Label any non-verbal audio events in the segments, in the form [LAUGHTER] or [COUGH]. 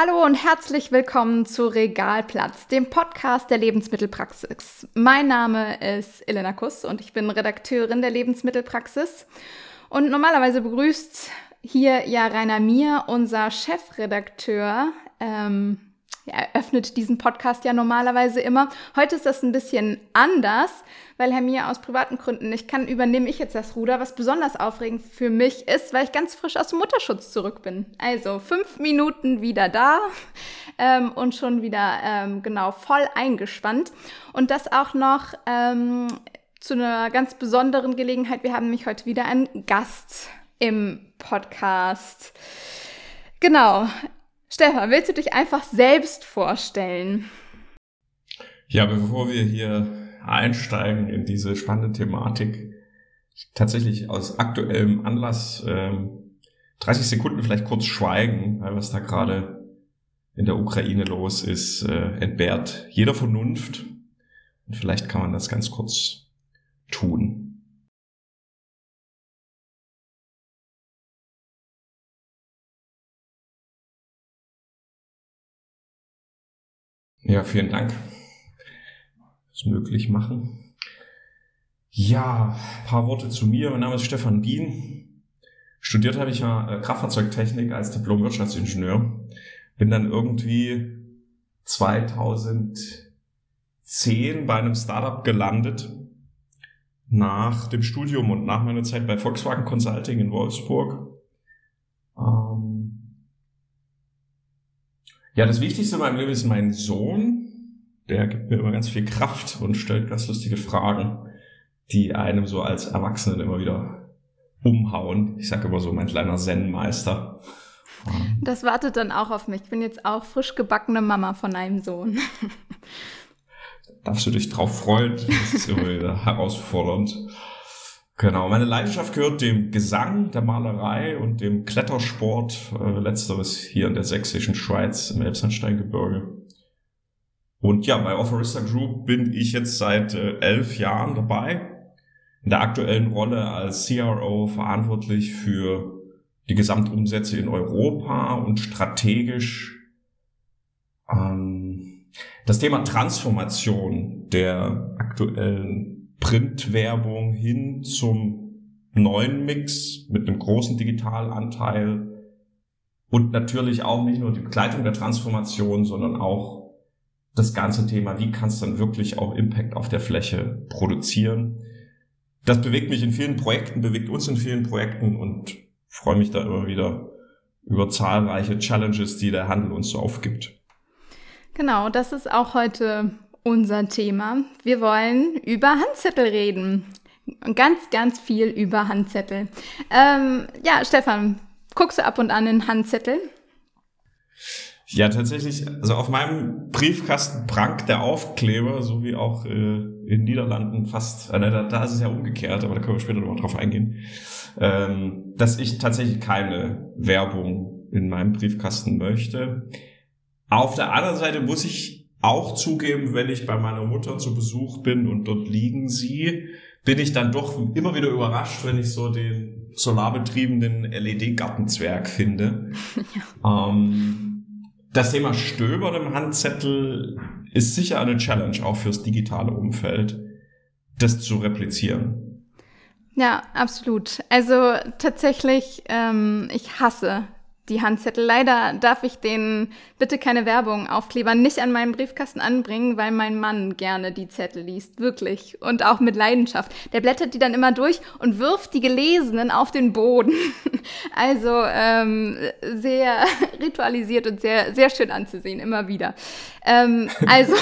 Hallo und herzlich willkommen zu Regalplatz, dem Podcast der Lebensmittelpraxis. Mein Name ist Elena Kuss und ich bin Redakteurin der Lebensmittelpraxis. Und normalerweise begrüßt hier ja Rainer Mir, unser Chefredakteur, ähm, er öffnet diesen Podcast ja normalerweise immer. Heute ist das ein bisschen anders, weil Herr Mir aus privaten Gründen nicht kann, übernehme ich jetzt das Ruder, was besonders aufregend für mich ist, weil ich ganz frisch aus dem Mutterschutz zurück bin. Also fünf Minuten wieder da ähm, und schon wieder ähm, genau voll eingespannt. Und das auch noch ähm, zu einer ganz besonderen Gelegenheit. Wir haben nämlich heute wieder einen Gast im Podcast. Genau. Stefan, willst du dich einfach selbst vorstellen? Ja, bevor wir hier einsteigen in diese spannende Thematik, tatsächlich aus aktuellem Anlass ähm, 30 Sekunden vielleicht kurz schweigen, weil was da gerade in der Ukraine los ist, äh, entbehrt jeder Vernunft. Und vielleicht kann man das ganz kurz tun. Ja, vielen Dank. Das möglich machen. Ja, paar Worte zu mir. Mein Name ist Stefan Bien. Studiert habe ich ja äh, Kraftfahrzeugtechnik als Diplom-Wirtschaftsingenieur. Bin dann irgendwie 2010 bei einem Startup gelandet. Nach dem Studium und nach meiner Zeit bei Volkswagen Consulting in Wolfsburg. Ja, das Wichtigste in meinem Leben ist mein Sohn. Der gibt mir immer ganz viel Kraft und stellt ganz lustige Fragen, die einem so als Erwachsenen immer wieder umhauen. Ich sage immer so, mein kleiner Zen-Meister. Das wartet dann auch auf mich. Ich bin jetzt auch frisch gebackene Mama von einem Sohn. Darfst du dich drauf freuen? Das ist immer [LAUGHS] wieder herausfordernd. Genau, meine Leidenschaft gehört dem Gesang, der Malerei und dem Klettersport, äh, letzteres hier in der sächsischen Schweiz im Elbsandsteingebirge. Und ja, bei Offerista Group bin ich jetzt seit äh, elf Jahren dabei, in der aktuellen Rolle als CRO verantwortlich für die Gesamtumsätze in Europa und strategisch ähm, das Thema Transformation der aktuellen Printwerbung hin zum neuen Mix mit einem großen Digitalanteil und natürlich auch nicht nur die Begleitung der Transformation, sondern auch das ganze Thema, wie kannst du dann wirklich auch Impact auf der Fläche produzieren. Das bewegt mich in vielen Projekten, bewegt uns in vielen Projekten und freue mich da immer wieder über zahlreiche Challenges, die der Handel uns so aufgibt. Genau, das ist auch heute unser Thema. Wir wollen über Handzettel reden. Ganz, ganz viel über Handzettel. Ähm, ja, Stefan, guckst du ab und an in Handzettel? Ja, tatsächlich, also auf meinem Briefkasten prangt der Aufkleber, so wie auch äh, in Niederlanden fast, äh, da, da ist es ja umgekehrt, aber da können wir später nochmal drauf eingehen, ähm, dass ich tatsächlich keine Werbung in meinem Briefkasten möchte. Auf der anderen Seite muss ich auch zugeben, wenn ich bei meiner Mutter zu Besuch bin und dort liegen sie, bin ich dann doch immer wieder überrascht, wenn ich so den solarbetriebenen LED-Gartenzwerg finde. Ja. [LAUGHS] Ähm, das Thema Stöbern im Handzettel ist sicher eine Challenge, auch fürs digitale Umfeld, das zu replizieren. Ja, absolut. Also tatsächlich, ähm, ich hasse die Handzettel. Leider darf ich den bitte keine Werbung Aufkleber nicht an meinen Briefkasten anbringen, weil mein Mann gerne die Zettel liest, wirklich und auch mit Leidenschaft. Der blättert die dann immer durch und wirft die gelesenen auf den Boden. [LAUGHS] Also ähm, sehr [LAUGHS] ritualisiert und sehr sehr schön anzusehen immer wieder. Ähm, [LAUGHS] also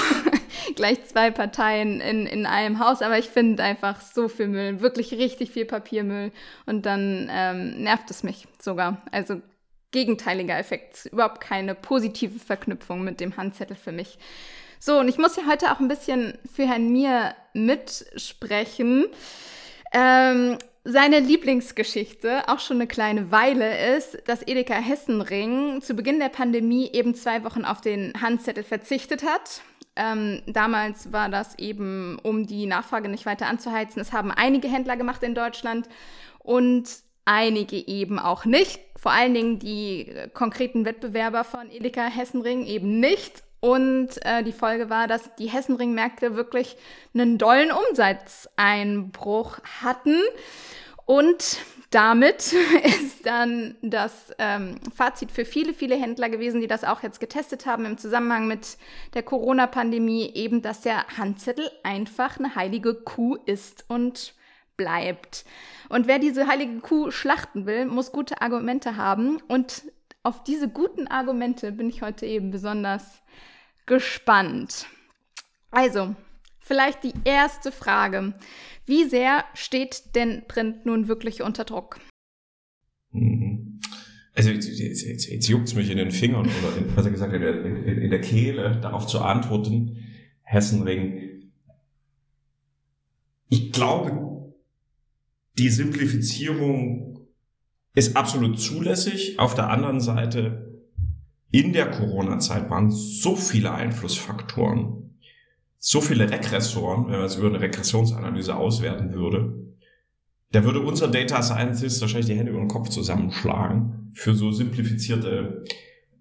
gleich zwei Parteien in, in einem Haus, aber ich finde einfach so viel Müll, wirklich richtig viel Papiermüll und dann ähm, nervt es mich sogar. Also gegenteiliger Effekt, überhaupt keine positive Verknüpfung mit dem Handzettel für mich. So, und ich muss ja heute auch ein bisschen für Herrn Mir mitsprechen. Ähm, seine Lieblingsgeschichte, auch schon eine kleine Weile, ist, dass Edeka Hessenring zu Beginn der Pandemie eben zwei Wochen auf den Handzettel verzichtet hat. Ähm, damals war das eben, um die Nachfrage nicht weiter anzuheizen. Es haben einige Händler gemacht in Deutschland. Und einige eben auch nicht. Vor allen Dingen die konkreten Wettbewerber von Edeka Hessenring eben nicht. Und äh, die Folge war, dass die Hessenring-Märkte wirklich einen dollen Umsatzeinbruch hatten. Und damit [LAUGHS] ist dann das ähm, Fazit für viele, viele Händler gewesen, die das auch jetzt getestet haben im Zusammenhang mit der Corona-Pandemie, eben, dass der Handzettel einfach eine heilige Kuh ist und bleibt. Und wer diese heilige Kuh schlachten will, muss gute Argumente haben. Und auf diese guten Argumente bin ich heute eben besonders gespannt. Also, vielleicht die erste Frage. Wie sehr steht denn Print nun wirklich unter Druck? Mhm. Also jetzt, jetzt, jetzt, jetzt juckt es mich in den Fingern oder in, besser gesagt in der, in, in der Kehle, darauf zu antworten. Hessenring. Ich glaube, die Simplifizierung ist absolut zulässig. Auf der anderen Seite in der Corona-Zeit waren so viele Einflussfaktoren, so viele Regressoren, wenn man es über eine Regressionsanalyse auswerten würde, da würde unser Data Scientist wahrscheinlich die Hände über den Kopf zusammenschlagen für so simplifizierte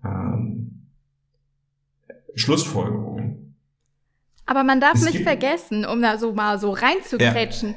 ähm, Schlussfolgerungen. Aber man darf es nicht vergessen, um da so mal so reinzukretschen. Ja.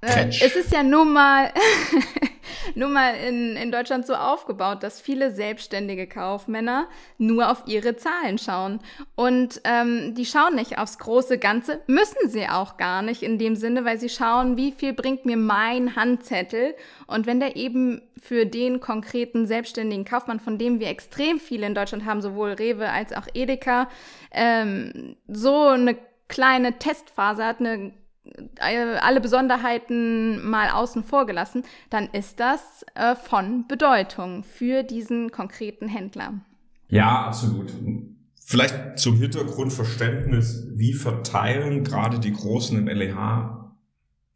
Äh, es ist ja nun mal [LAUGHS] nun mal in, in Deutschland so aufgebaut, dass viele selbstständige Kaufmänner nur auf ihre Zahlen schauen. Und ähm, die schauen nicht aufs große Ganze, müssen sie auch gar nicht in dem Sinne, weil sie schauen, wie viel bringt mir mein Handzettel. Und wenn der eben für den konkreten selbstständigen Kaufmann, von dem wir extrem viele in Deutschland haben, sowohl Rewe als auch Edeka, ähm, so eine kleine Testphase hat, eine alle Besonderheiten mal außen vor gelassen, dann ist das äh, von Bedeutung für diesen konkreten Händler. Ja, absolut. Vielleicht zum Hintergrundverständnis, wie verteilen gerade die Großen im LEH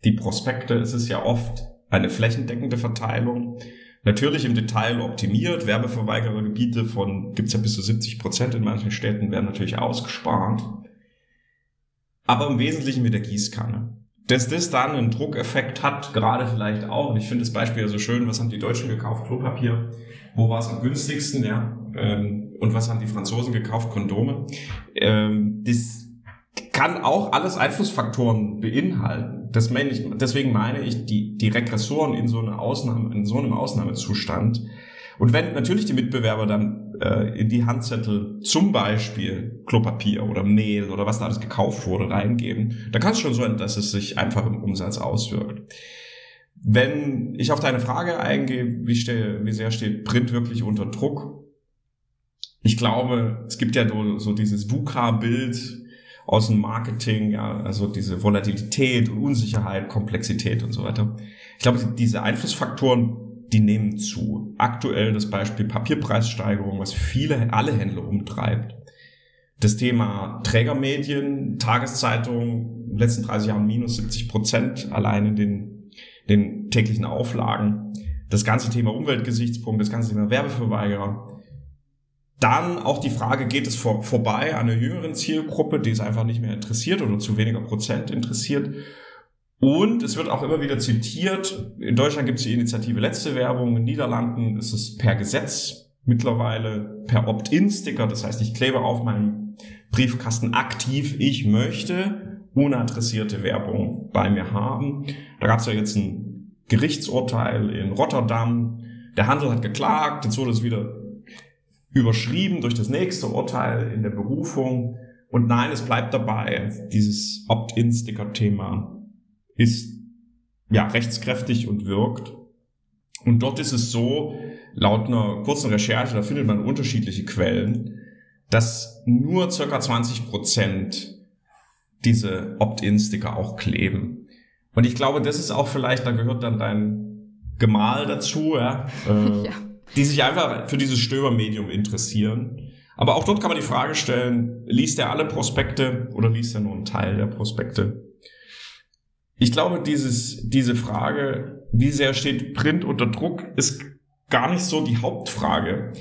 die Prospekte? Es ist ja oft eine flächendeckende Verteilung. Natürlich im Detail optimiert. Werbeverweigerergebiete von, gibt's ja bis zu 70 Prozent in manchen Städten, werden natürlich ausgespart aber im Wesentlichen mit der Gießkanne. Dass das dann einen Druckeffekt hat, gerade vielleicht auch, und ich finde das Beispiel ja so schön, was haben die Deutschen gekauft? Klopapier. Wo war es am günstigsten, ja? Ähm, und was haben die Franzosen gekauft? Kondome. Ähm, das kann auch alles Einflussfaktoren beinhalten. Meine ich, deswegen meine ich, die, die Regressoren in so, einer Ausnahme, in so einem Ausnahmezustand. Und wenn natürlich die Mitbewerber dann äh, in die Handzettel zum Beispiel Klopapier oder Mehl oder was da alles gekauft wurde reingeben, da kann es schon sein, dass es sich einfach im Umsatz auswirkt. Wenn ich auf deine Frage eingehe, wie, stehe, wie sehr steht Print wirklich unter Druck? Ich glaube, es gibt ja so, dieses VUCA-Bild aus dem Marketing, ja, also diese Volatilität Unsicherheit, Komplexität und so weiter. Ich glaube, diese Einflussfaktoren die nehmen zu. Aktuell das Beispiel Papierpreissteigerung, was viele, alle Händler umtreibt. Das Thema Trägermedien, Tageszeitungen, in den letzten 30 Jahren minus 70 Prozent allein in den, den täglichen Auflagen. Das ganze Thema Umweltgesichtspunkt, das ganze Thema Werbeverweigerer. Dann auch die Frage, geht es vor, vorbei an einer jüngeren Zielgruppe, die es einfach nicht mehr interessiert oder zu weniger Prozent interessiert? Und es wird auch immer wieder zitiert, in Deutschland gibt es die Initiative Letzte Werbung, in den Niederlanden ist es per Gesetz mittlerweile per Opt-in-Sticker, das heißt, ich klebe auf meinem Briefkasten aktiv, ich möchte unadressierte Werbung bei mir haben. Da gab es ja jetzt ein Gerichtsurteil in Rotterdam, der Handel hat geklagt, jetzt wurde es wieder überschrieben durch das nächste Urteil in der Berufung. Und nein, es bleibt dabei, dieses Opt-in-Sticker-Thema ist ja rechtskräftig und wirkt. Und dort ist es so, laut einer kurzen Recherche, da findet man unterschiedliche Quellen, dass nur circa 20 Prozent diese Opt-in-Sticker auch kleben. Und ich glaube, das ist auch vielleicht, da gehört dann dein Gemahl dazu, ja, [LAUGHS] äh, ja. die sich einfach für dieses Stöbermedium interessieren. Aber auch dort kann man die Frage stellen, liest er alle Prospekte oder liest er nur einen Teil der Prospekte? Ich glaube, dieses, diese Frage, wie sehr steht Print unter Druck, ist gar nicht so die Hauptfrage.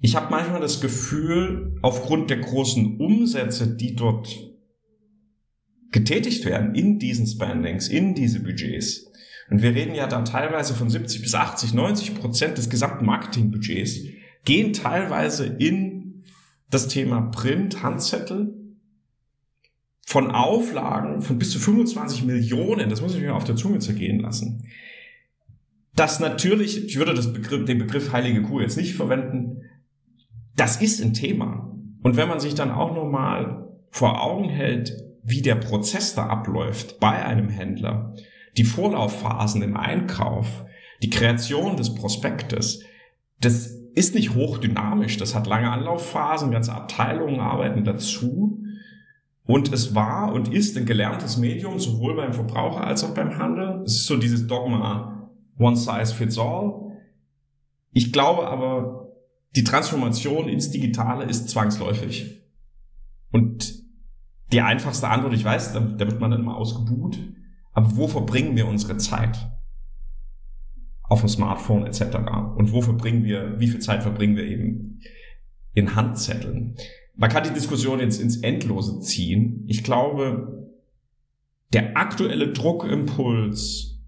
Ich habe manchmal das Gefühl, aufgrund der großen Umsätze, die dort getätigt werden in diesen Spendings, in diese Budgets, Und wir reden ja dann teilweise von 70 bis 80, 90 Prozent des gesamten Marketingbudgets gehen teilweise in das Thema Print, Handzettel, von Auflagen von bis zu 25 Millionen, das muss ich mir auf der Zunge zergehen lassen. Das natürlich, ich würde das Begriff, den Begriff heilige Kuh jetzt nicht verwenden, das ist ein Thema. Und wenn man sich dann auch nochmal vor Augen hält, wie der Prozess da abläuft bei einem Händler, die Vorlaufphasen im Einkauf, die Kreation des Prospektes, das ist nicht hochdynamisch, das hat lange Anlaufphasen, ganze Abteilungen arbeiten dazu. Und es war und ist ein gelerntes Medium, sowohl beim Verbraucher als auch beim Handel. Es ist so dieses Dogma One Size Fits All. Ich glaube aber, die Transformation ins Digitale ist zwangsläufig. Und die einfachste Antwort, ich weiß, da, da wird man dann immer ausgebuht, aber wo verbringen wir unsere Zeit? Auf dem Smartphone etc. Und wo verbringen wir, wie viel Zeit verbringen wir eben in Handzetteln? Man kann die Diskussion jetzt ins Endlose ziehen. Ich glaube, der aktuelle Druckimpuls,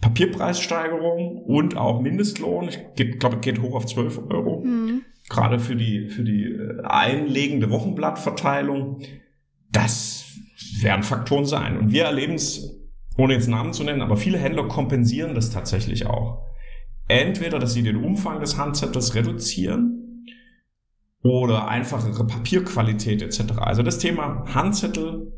Papierpreissteigerung und auch Mindestlohn, ich glaube, geht hoch auf 12 Euro, mhm. gerade für die, für die äh, einlegende Wochenblattverteilung, das werden Faktoren sein. Und wir erleben es, ohne jetzt Namen zu nennen, aber viele Händler kompensieren das tatsächlich auch. Entweder, dass sie den Umfang des Handzettels reduzieren, oder einfachere Papierqualität etc. Also das Thema Handzettel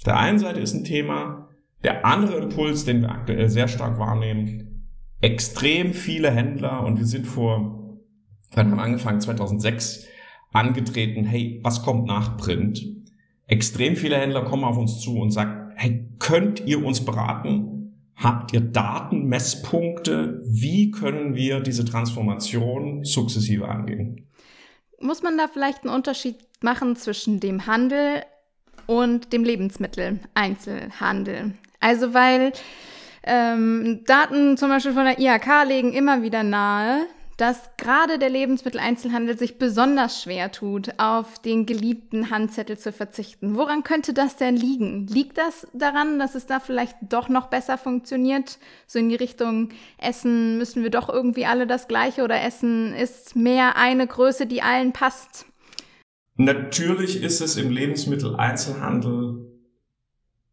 auf der einen Seite ist ein Thema, der andere Impuls, den wir aktuell sehr stark wahrnehmen, extrem viele Händler und wir sind vor, wir haben angefangen 2006 angetreten, hey, was kommt nach Print? Extrem viele Händler kommen auf uns zu und sagen, hey, könnt ihr uns beraten? Habt ihr Daten, Messpunkte? Wie können wir diese Transformation sukzessive angehen? Muss man da vielleicht einen Unterschied machen zwischen dem Handel und dem Lebensmittel-Einzelhandel? Also weil ähm, Daten zum Beispiel von der IHK legen immer wieder nahe, dass gerade der Lebensmitteleinzelhandel sich besonders schwer tut, auf den geliebten Handzettel zu verzichten. Woran könnte das denn liegen? Liegt das daran, dass es da vielleicht doch noch besser funktioniert? So in die Richtung Essen müssen wir doch irgendwie alle das Gleiche oder Essen ist mehr eine Größe, die allen passt? Natürlich ist es im Lebensmitteleinzelhandel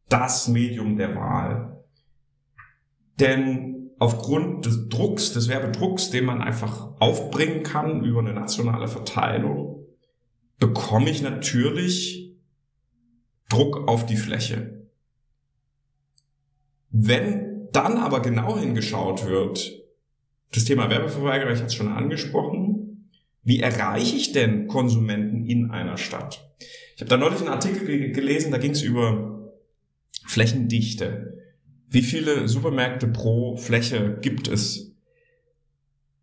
das Medium der Wahl. Denn aufgrund des Drucks, des Werbedrucks, den man einfach aufbringen kann über eine nationale Verteilung, bekomme ich natürlich Druck auf die Fläche. Wenn dann aber genau hingeschaut wird, das Thema Werbeverweigerer, ich hatte es schon angesprochen, wie erreiche ich denn Konsumenten in einer Stadt? Ich habe da neulich einen Artikel gelesen, da ging es über Flächendichte. Wie viele Supermärkte pro Fläche gibt es?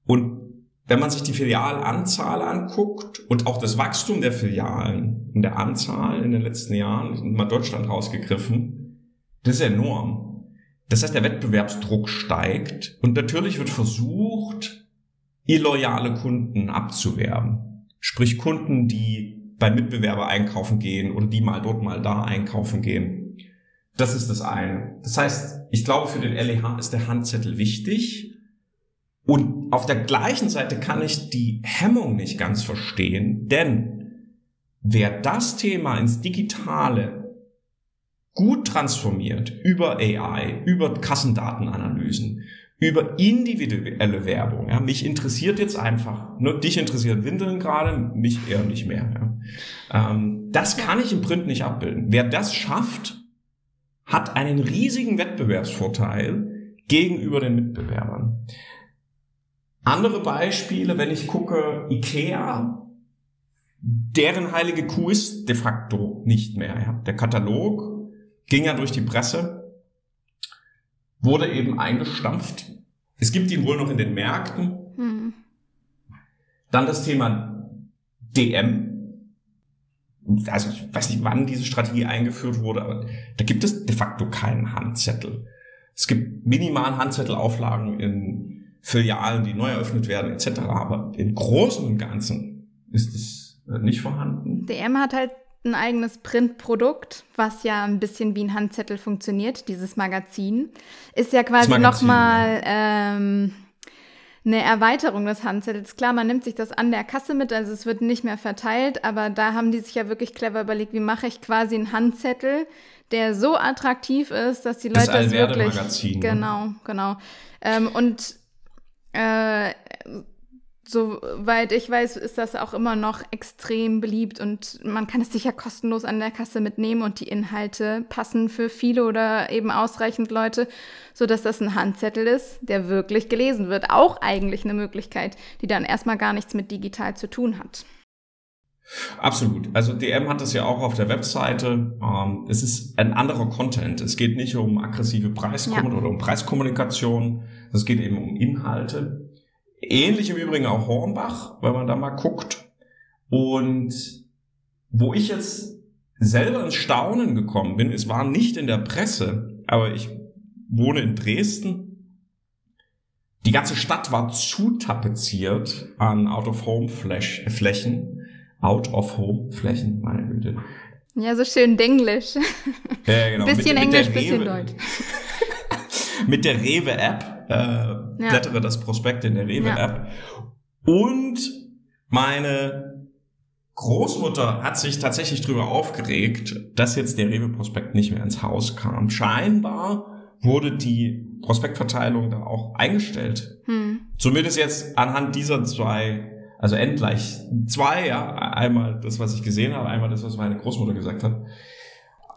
Und wenn man sich die Filialanzahl anguckt und auch das Wachstum der Filialen in der Anzahl in den letzten Jahren, mal Deutschland rausgegriffen, das ist enorm. Das heißt, der Wettbewerbsdruck steigt und natürlich wird versucht, illoyale Kunden abzuwerben. Sprich Kunden, die bei Mitbewerber einkaufen gehen oder die mal dort mal da einkaufen gehen. Das ist das eine. Das heißt, ich glaube, für den LEH ist der Handzettel wichtig. Und auf der gleichen Seite kann ich die Hemmung nicht ganz verstehen, denn wer das Thema ins Digitale gut transformiert über AI, über Kassendatenanalysen, über individuelle Werbung. Ja, mich interessiert jetzt einfach, nur dich interessiert Windeln gerade, mich eher nicht mehr. Ja. Ähm, das kann ich im Print nicht abbilden. Wer das schafft, hat einen riesigen Wettbewerbsvorteil gegenüber den Mitbewerbern. Andere Beispiele, wenn ich gucke, IKEA, deren heilige Kuh ist de facto nicht mehr. Der Katalog ging ja durch die Presse, wurde eben eingestampft. Es gibt ihn wohl noch in den Märkten. Hm. Dann das Thema DM, also ich weiß nicht, wann diese Strategie eingeführt wurde, aber da gibt es de facto keinen Handzettel. Es gibt minimal Handzettelauflagen in Filialen, die neu eröffnet werden, etc. Aber im Großen und Ganzen ist es äh, nicht vorhanden. DM hat halt ein eigenes Printprodukt, was ja ein bisschen wie ein Handzettel funktioniert, dieses Magazin. Ist ja quasi nochmal ähm, eine Erweiterung des Handzettels. Klar, man nimmt sich das an der Kasse mit, also es wird nicht mehr verteilt, aber da haben die sich ja wirklich clever überlegt, wie mache ich quasi einen Handzettel, der so attraktiv ist, dass die Leute das, das wirklich. Magazin, ne? genau, genau. Ähm, und äh, Soweit ich weiß, ist das auch immer noch extrem beliebt und man kann es sicher kostenlos an der Kasse mitnehmen und die Inhalte passen für viele oder eben ausreichend Leute, sodass das ein Handzettel ist, der wirklich gelesen wird. Auch eigentlich eine Möglichkeit, die dann erstmal gar nichts mit digital zu tun hat. Absolut. Also DM hat das ja auch auf der Webseite. Ähm, es ist ein anderer Content. Es geht nicht um aggressive Preiskommunikation ja. oder um Preiskommunikation. Es geht eben um Inhalte. Ähnlich im Übrigen auch Hornbach, wenn man da mal guckt. Und wo ich jetzt selber ins Staunen gekommen bin, es war nicht in der Presse, aber ich wohne in Dresden. Die ganze Stadt war zu tapeziert an Out-of-Home-Flächen. Out-of-Home-Flächen, meine Güte. Ja, so schön Denglisch. Ja, genau. bisschen mit, Englisch, mit bisschen Deutsch. [LAUGHS] mit der Rewe-App, äh, ja. blättere das Prospekt in der Rewe-App. Ja. Und meine Großmutter hat sich tatsächlich darüber aufgeregt, dass jetzt der Rewe-Prospekt nicht mehr ins Haus kam. Scheinbar wurde die Prospektverteilung da auch eingestellt. Hm. Zumindest jetzt anhand dieser zwei, also endgleich zwei, ja, einmal das, was ich gesehen habe, einmal das, was meine Großmutter gesagt hat.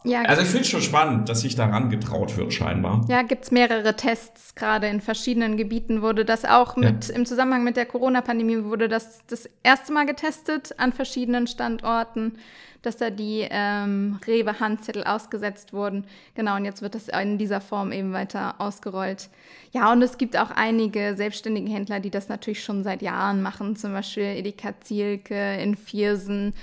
Ja, also ich finde es schon spannend, dass sich daran getraut wird, scheinbar. Ja, gibt es mehrere Tests, gerade in verschiedenen Gebieten wurde das auch mit, ja. im Zusammenhang mit der Corona-Pandemie wurde das das erste Mal getestet an verschiedenen Standorten, dass da die ähm, Rewe-Handzettel ausgesetzt wurden. Genau, und jetzt wird das in dieser Form eben weiter ausgerollt. Ja, und es gibt auch einige selbstständige Händler, die das natürlich schon seit Jahren machen, zum Beispiel Edeka Zielke in Viersen,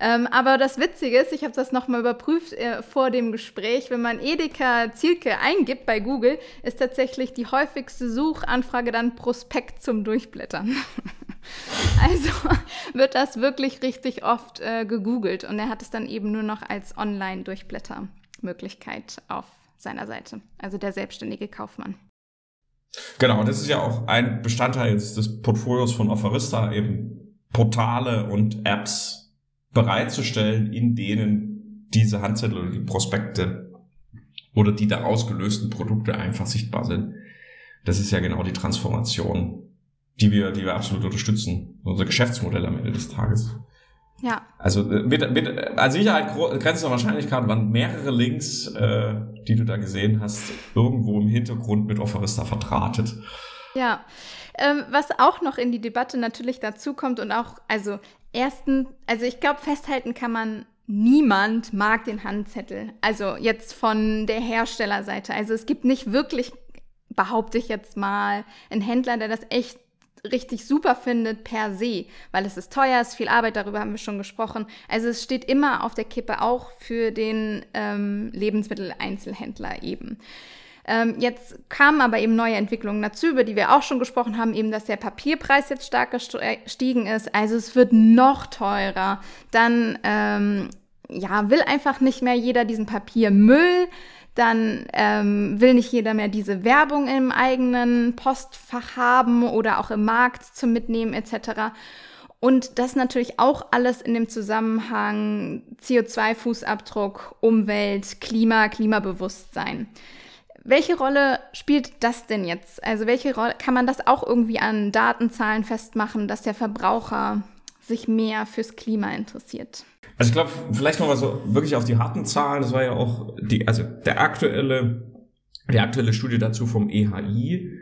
ähm, aber das Witzige ist, ich habe das nochmal überprüft äh, vor dem Gespräch, wenn man Edeka Zielke eingibt bei Google, ist tatsächlich die häufigste Suchanfrage dann Prospekt zum Durchblättern. [LAUGHS] also [LAUGHS] wird das wirklich richtig oft äh, gegoogelt und er hat es dann eben nur noch als Online-Durchblättermöglichkeit auf seiner Seite, also der selbstständige Kaufmann. Genau, das ist ja auch ein Bestandteil des Portfolios von Offerista, eben Portale und Apps bereitzustellen, in denen diese Handzettel oder die Prospekte oder die daraus gelösten Produkte einfach sichtbar sind. Das ist ja genau die Transformation, die wir, die wir absolut unterstützen. Unser Geschäftsmodell am Ende des Tages. Ja. Also mit, mit an Sicherheit grenzender Wahrscheinlichkeit waren mehrere Links, äh, die du da gesehen hast, irgendwo im Hintergrund mit Offerista vertratet. Ja, ähm, was auch noch in die Debatte natürlich dazu kommt und auch, also ersten, also ich glaube, festhalten kann man, niemand mag den Handzettel. Also jetzt von der Herstellerseite. Also es gibt nicht wirklich, behaupte ich jetzt mal, einen Händler, der das echt richtig super findet per se, weil es ist teuer, es ist viel Arbeit, darüber haben wir schon gesprochen. Also es steht immer auf der Kippe auch für den ähm, Lebensmitteleinzelhändler eben. Ähm, jetzt kamen aber eben neue Entwicklungen dazu, über die wir auch schon gesprochen haben, eben, dass der Papierpreis jetzt stark gestiegen ist. Also es wird noch teurer. Dann ähm, ja, will einfach nicht mehr jeder diesen Papiermüll. Dann ähm, will nicht jeder mehr diese Werbung im eigenen Postfach haben oder auch im Markt zum Mitnehmen etc. Und das natürlich auch alles in dem Zusammenhang CO2-Fußabdruck, Umwelt, Klima, Klimabewusstsein. Welche Rolle spielt das denn jetzt? Also welche Rolle kann man das auch irgendwie an Datenzahlen festmachen, dass der Verbraucher sich mehr fürs Klima interessiert? Also ich glaube, vielleicht nochmal so wirklich auf die harten Zahlen. Das war ja auch die, also der aktuelle, die aktuelle Studie dazu vom EHI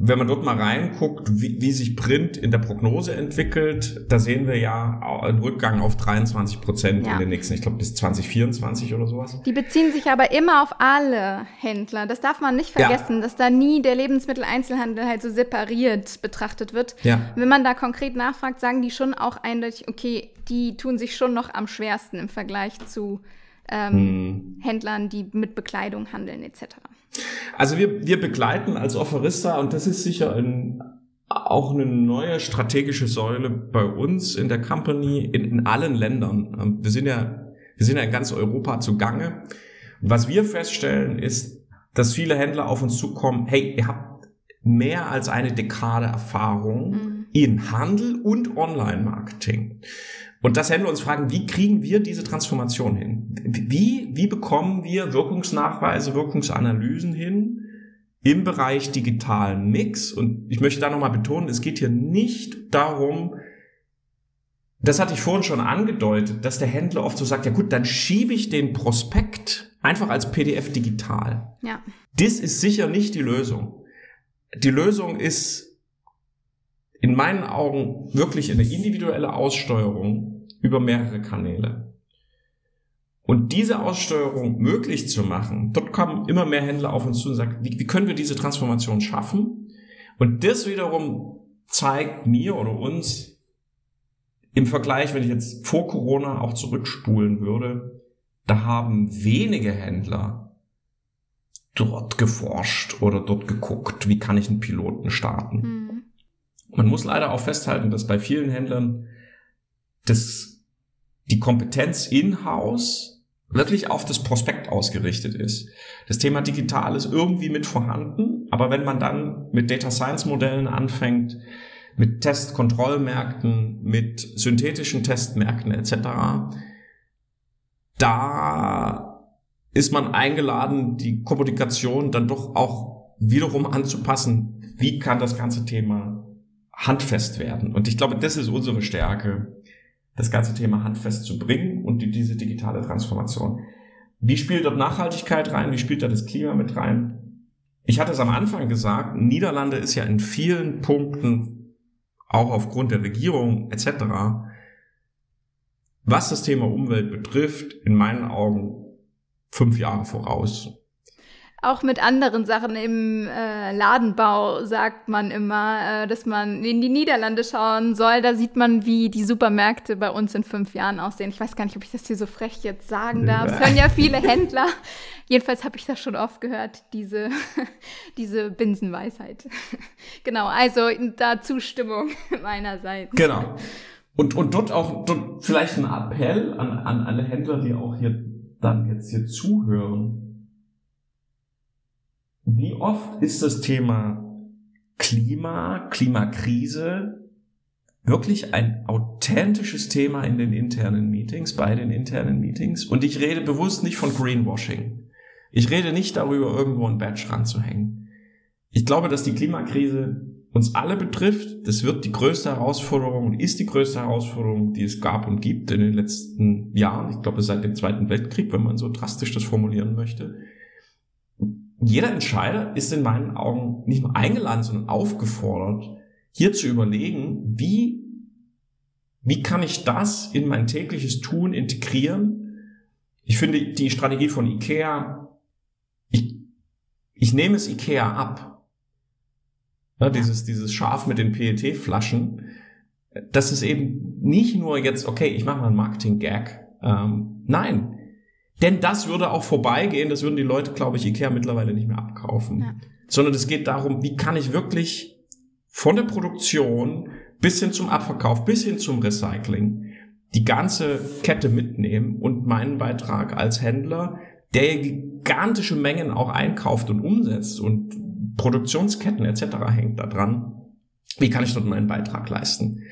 wenn man dort mal reinguckt, wie, wie sich Print in der Prognose entwickelt, da sehen wir ja einen Rückgang auf 23 Prozent ja. in den nächsten, ich glaube bis 2024 oder sowas. Die beziehen sich aber immer auf alle Händler. Das darf man nicht vergessen, ja. dass da nie der Lebensmitteleinzelhandel halt so separiert betrachtet wird. Ja. Wenn man da konkret nachfragt, sagen die schon auch eindeutig, okay, die tun sich schon noch am schwersten im Vergleich zu ähm, hm. Händlern, die mit Bekleidung handeln etc. Also wir, wir begleiten als Offerista und das ist sicher ein, auch eine neue strategische Säule bei uns in der Company in, in allen Ländern. Ähm, wir sind ja Wir sind ja in ganz Europa zugange. Was wir feststellen, ist, dass viele Händler auf uns zukommen, hey, ihr habt mehr als eine Dekade Erfahrung mhm. in Handel und Online-Marketing. Und dass Händler uns fragen, wie kriegen wir diese Transformation hin? Wie, wie bekommen wir Wirkungsnachweise, Wirkungsanalysen hin im Bereich digitalen Mix? Und ich möchte da nochmal betonen, es geht hier nicht darum, das hatte ich vorhin schon angedeutet, dass der Händler oft so sagt, ja gut, dann schiebe ich den Prospekt einfach als PDF digital. Ja. Das ist sicher nicht die Lösung. Die Lösung ist in meinen Augen wirklich eine individuelle Aussteuerung über mehrere Kanäle. Und diese Aussteuerung möglich zu machen, dort kommen immer mehr Händler auf uns zu und sagen, wie, wie können wir diese Transformation schaffen? Und das wiederum zeigt mir oder uns, im Vergleich, wenn ich jetzt vor Corona auch zurückspulen würde, da haben wenige Händler dort geforscht oder dort geguckt, wie kann ich einen Piloten starten. Mhm. Man muss leider auch festhalten, dass bei vielen Händlern das, die Kompetenz in-house wirklich auf das Prospekt ausgerichtet ist. Das Thema digital ist irgendwie mit vorhanden, aber wenn man dann mit Data Science Modellen anfängt, mit Testkontrollmärkten, mit synthetischen Testmärkten etc. Da ist man eingeladen, die Kommunikation dann doch auch wiederum anzupassen. Wie kann das ganze Thema handfest werden? Und ich glaube, das ist unsere Stärke, das ganze Thema handfest zu bringen und die, diese digitale Transformation. Wie spielt dort Nachhaltigkeit rein? Wie spielt da das Klima mit rein? Ich hatte es am Anfang gesagt, Niederlande ist ja in vielen Punkten auch aufgrund der Regierung etc., was das Thema Umwelt betrifft, in meinen Augen fünf Jahre voraus. Auch mit anderen Sachen im äh, Ladenbau sagt man immer, äh, dass man in die Niederlande schauen soll. Da sieht man, wie die Supermärkte bei uns in fünf Jahren aussehen. Ich weiß gar nicht, ob ich das hier so frech jetzt sagen darf. Es hören ja viele Händler. [LAUGHS] Jedenfalls habe ich das schon oft gehört, diese, [LAUGHS] diese Binsenweisheit. [LAUGHS] genau, also da Zustimmung meinerseits. Genau. Und, und dort auch dort vielleicht ein Appell an, an alle Händler, die auch hier dann jetzt hier zuhören wie oft ist das Thema Klima, Klimakrise wirklich ein authentisches Thema in den internen Meetings, bei den internen Meetings? Und ich rede bewusst nicht von Greenwashing. Ich rede nicht darüber, irgendwo ein Badge ranzuhängen. Ich glaube, dass die Klimakrise uns alle betrifft. Das wird die größte Herausforderung und ist die größte Herausforderung, die es gab und gibt in den letzten Jahren. Ich glaube, seit dem Zweiten Weltkrieg, wenn man so drastisch das formulieren möchte jeder Entscheider ist in meinen Augen nicht nur eingeladen, sondern aufgefordert, hier zu überlegen, wie, wie kann ich das in mein tägliches Tun integrieren? Ich finde die Strategie von IKEA, ich, ich nehme es IKEA ab. Ja, dieses, dieses Schaf mit den PET-Flaschen, das ist eben nicht nur jetzt, okay, ich mache mal einen Marketing-Gag. Ähm, nein, denn das würde auch vorbeigehen, das würden die Leute, glaube ich, Ikea mittlerweile nicht mehr abkaufen. Ja. Sondern es geht darum, wie kann ich wirklich von der Produktion bis hin zum Abverkauf, bis hin zum Recycling die ganze Kette mitnehmen und meinen Beitrag als Händler, der gigantische Mengen auch einkauft und umsetzt und Produktionsketten etc. hängt da dran. Wie kann ich dort meinen Beitrag leisten?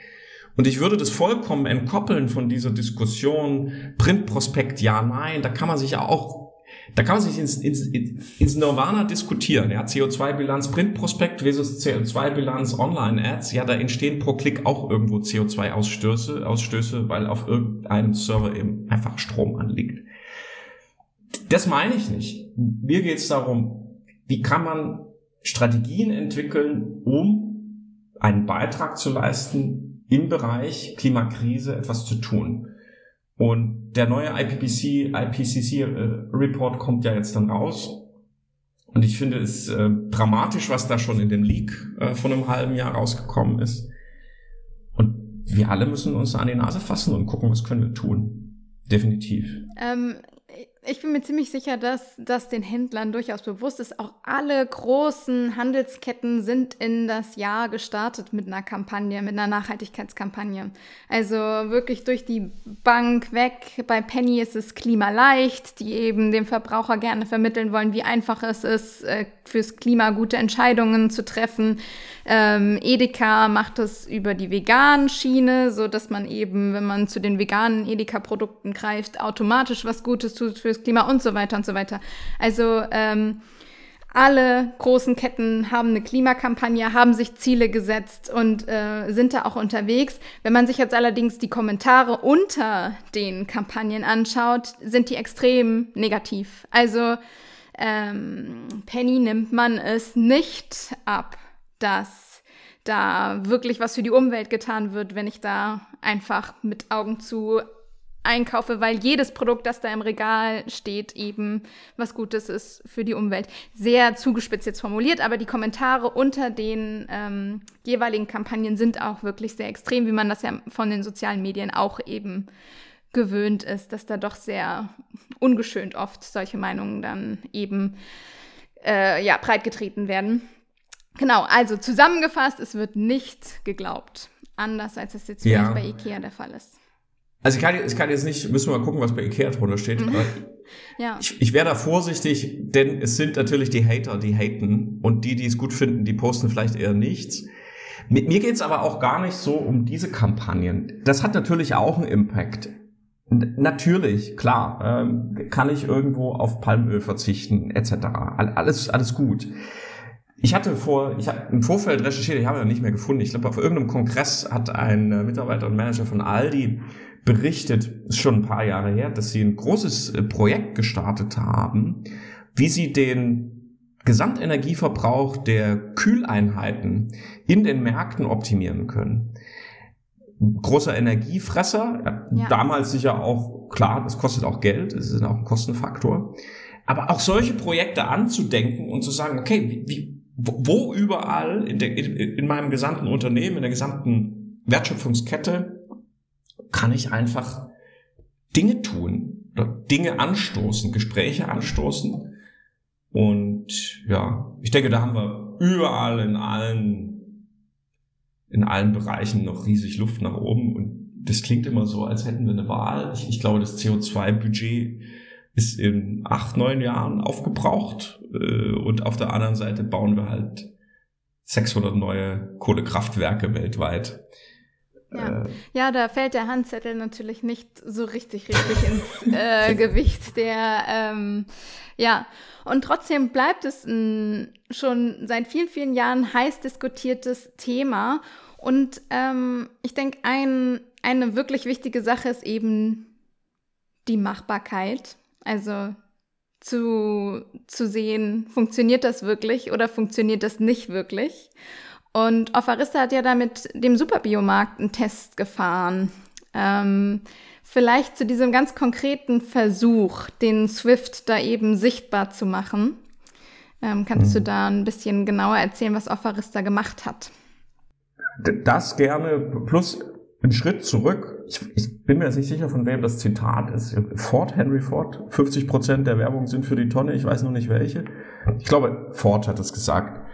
Und ich würde das vollkommen entkoppeln von dieser Diskussion, Printprospekt, ja, nein, da kann man sich ja auch, da kann man sich ins, ins, ins Nirvana diskutieren. Ja, CO2-Bilanz, Printprospekt versus CO2-Bilanz, Online-Ads, ja, da entstehen pro Klick auch irgendwo CO2-Ausstöße, Ausstöße, weil auf irgendeinem Server eben einfach Strom anliegt. Das meine ich nicht. Mir geht es darum, wie kann man Strategien entwickeln, um einen Beitrag zu leisten, im Bereich Klimakrise etwas zu tun. Und der neue IPCC, IPCC äh, Report kommt ja jetzt dann raus. Und ich finde es äh, dramatisch, was da schon in dem Leak äh, von einem halben Jahr rausgekommen ist. Und wir alle müssen uns an die Nase fassen und gucken, was können wir tun. Definitiv. Ähm, ich bin mir ziemlich sicher, dass das den Händlern durchaus bewusst ist. Auch alle großen Handelsketten sind in das Jahr gestartet mit einer Kampagne, mit einer Nachhaltigkeitskampagne. Also wirklich durch die Bank weg. Bei Penny ist es klimaleicht, die eben dem Verbraucher gerne vermitteln wollen, wie einfach es ist, äh, fürs Klima gute Entscheidungen zu treffen. Ähm, Edeka macht es über die veganen Schiene, so dass man eben, wenn man zu den veganen Edeka-Produkten greift, automatisch was Gutes tut fürs Klima und so weiter und so weiter. Also ähm, alle großen Ketten haben eine Klimakampagne, haben sich Ziele gesetzt und äh, sind da auch unterwegs. Wenn man sich jetzt allerdings die Kommentare unter den Kampagnen anschaut, sind die extrem negativ. Also ähm, Penny nimmt man es nicht ab dass da wirklich was für die Umwelt getan wird, wenn ich da einfach mit Augen zu einkaufe, weil jedes Produkt, das da im Regal steht, eben was Gutes ist für die Umwelt. Sehr zugespitzt jetzt formuliert, aber die Kommentare unter den ähm, jeweiligen Kampagnen sind auch wirklich sehr extrem, wie man das ja von den sozialen Medien auch eben gewöhnt ist, dass da doch sehr ungeschönt oft solche Meinungen dann eben äh, ja, breitgetreten werden. Genau, also zusammengefasst, es wird nicht geglaubt. Anders als es jetzt ja. bei IKEA der Fall ist. Also ich kann, ich kann jetzt nicht, müssen wir mal gucken, was bei IKEA drunter steht. Mhm. [LAUGHS] ja. Ich, ich wäre da vorsichtig, denn es sind natürlich die Hater, die haten und die, die es gut finden, die posten vielleicht eher nichts. Mit mir geht's aber auch gar nicht so um diese Kampagnen. Das hat natürlich auch einen Impact. Natürlich, klar, ähm, kann ich irgendwo auf Palmöl verzichten, etc. Alles, alles gut. Ich hatte vor, ich habe im Vorfeld recherchiert, ich habe ja nicht mehr gefunden. Ich glaube, auf irgendeinem Kongress hat ein äh, Mitarbeiter und Manager von Aldi berichtet, ist schon ein paar Jahre her, dass sie ein großes äh, Projekt gestartet haben, wie sie den Gesamtenergieverbrauch der Kühleinheiten in den Märkten optimieren können. Großer Energiefresser, ja. damals sicher auch, klar, das kostet auch Geld, es ist auch ein Kostenfaktor. Aber auch solche Projekte anzudenken und zu sagen, okay, wie, wo überall in, der, in meinem gesamten Unternehmen, in der gesamten Wertschöpfungskette kann ich einfach Dinge tun, Dinge anstoßen, Gespräche anstoßen. Und ja, ich denke, da haben wir überall in allen, in allen Bereichen noch riesig Luft nach oben. Und das klingt immer so, als hätten wir eine Wahl. Ich, ich glaube, das CO2-Budget ist in acht, neun Jahren aufgebraucht. Äh, und auf der anderen Seite bauen wir halt 600 neue Kohlekraftwerke weltweit. Ja. Äh, ja, da fällt der Handzettel natürlich nicht so richtig, richtig ins [LAUGHS] äh, Gewicht. Der, ähm, ja, und trotzdem bleibt es ein schon seit vielen, vielen Jahren heiß diskutiertes Thema. Und ähm, ich denke, ein, eine wirklich wichtige Sache ist eben die Machbarkeit. Also zu, zu sehen, funktioniert das wirklich oder funktioniert das nicht wirklich. Und Offarista hat ja da mit dem Superbiomarkt einen Test gefahren. Ähm, vielleicht zu diesem ganz konkreten Versuch, den Swift da eben sichtbar zu machen. Ähm, kannst mhm. du da ein bisschen genauer erzählen, was Offarista gemacht hat? Das gerne. Plus einen Schritt zurück. Ich, ich, bin mir jetzt nicht sicher, von wem das Zitat ist. Ford, Henry Ford. 50 Prozent der Werbung sind für die Tonne. Ich weiß noch nicht welche. Ich glaube, Ford hat es gesagt.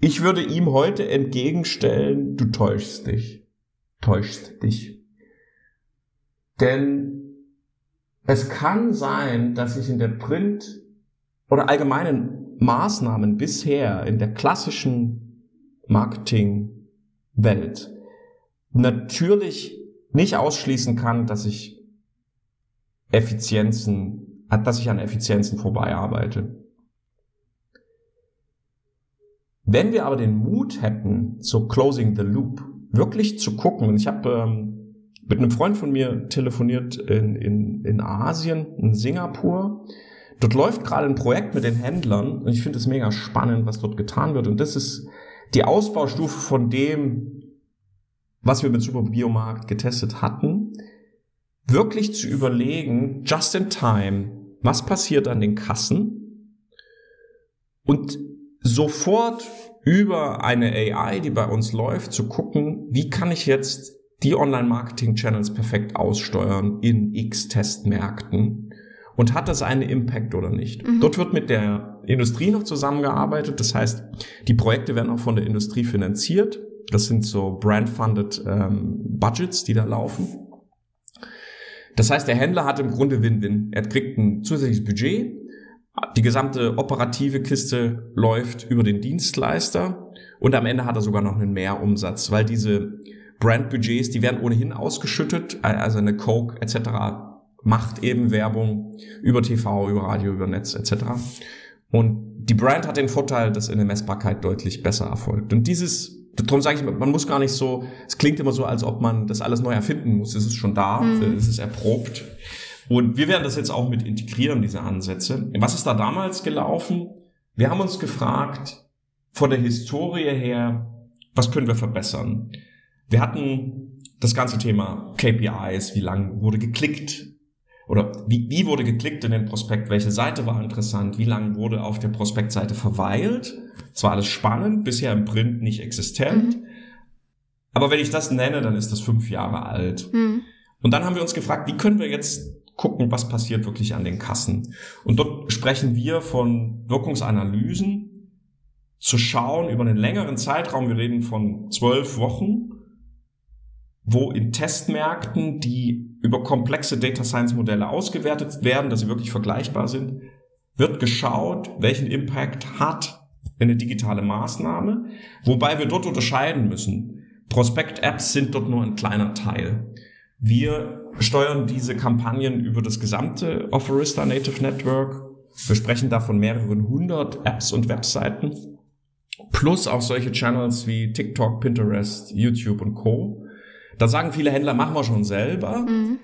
Ich würde ihm heute entgegenstellen, du täuschst dich. Täuschst dich. Denn es kann sein, dass ich in der Print oder allgemeinen Maßnahmen bisher in der klassischen Marketingwelt natürlich nicht ausschließen kann, dass ich Effizienzen, dass ich an Effizienzen vorbei arbeite. Wenn wir aber den Mut hätten, so Closing the Loop, wirklich zu gucken, und ich habe ähm, mit einem Freund von mir telefoniert in, in, in Asien, in Singapur, Dort läuft gerade ein Projekt mit den Händlern und ich finde es mega spannend, was dort getan wird. Und das ist die Ausbaustufe von dem, was wir mit Superbiomarkt getestet hatten, wirklich zu überlegen, just in time, was passiert an den Kassen? Und sofort über eine AI, die bei uns läuft, zu gucken, wie kann ich jetzt die Online-Marketing-Channels perfekt aussteuern in X-Testmärkten und hat das einen Impact oder nicht. Mhm. Dort wird mit der Industrie noch zusammengearbeitet. Das heißt, die Projekte werden auch von der Industrie finanziert. Das sind so brand-funded ähm, Budgets, die da laufen. Das heißt, der Händler hat im Grunde Win-Win. Er kriegt ein zusätzliches Budget. Die gesamte operative Kiste läuft über den Dienstleister und am Ende hat er sogar noch einen Mehrumsatz, weil diese Brandbudgets, die werden ohnehin ausgeschüttet, also eine Coke etc. macht eben Werbung über TV, über Radio, über Netz etc. Und die Brand hat den Vorteil, dass eine Messbarkeit deutlich besser erfolgt. Und dieses Darum sage ich, man muss gar nicht so, es klingt immer so, als ob man das alles neu erfinden muss. Es ist schon da, mhm. es ist erprobt. Und wir werden das jetzt auch mit integrieren, diese Ansätze. Was ist da damals gelaufen? Wir haben uns gefragt, von der Historie her, was können wir verbessern? Wir hatten das ganze Thema KPIs, wie lang wurde geklickt, oder wie, wie wurde geklickt in den Prospekt, welche Seite war interessant, wie lange wurde auf der Prospektseite verweilt. Es war alles spannend, bisher im Print nicht existent. Mhm. Aber wenn ich das nenne, dann ist das fünf Jahre alt. Mhm. Und dann haben wir uns gefragt, wie können wir jetzt gucken, was passiert wirklich an den Kassen. Und dort sprechen wir von Wirkungsanalysen, zu schauen über einen längeren Zeitraum, wir reden von zwölf Wochen, wo in Testmärkten, die über komplexe Data Science Modelle ausgewertet werden, dass sie wirklich vergleichbar sind, wird geschaut, welchen Impact hat eine digitale Maßnahme, wobei wir dort unterscheiden müssen. Prospekt-Apps sind dort nur ein kleiner Teil. Wir steuern diese Kampagnen über das gesamte Offerista Native Network. Wir sprechen da von mehreren hundert Apps und Webseiten. Plus auch solche Channels wie TikTok, Pinterest, YouTube und Co. Da sagen viele Händler, machen wir schon selber. Mhm.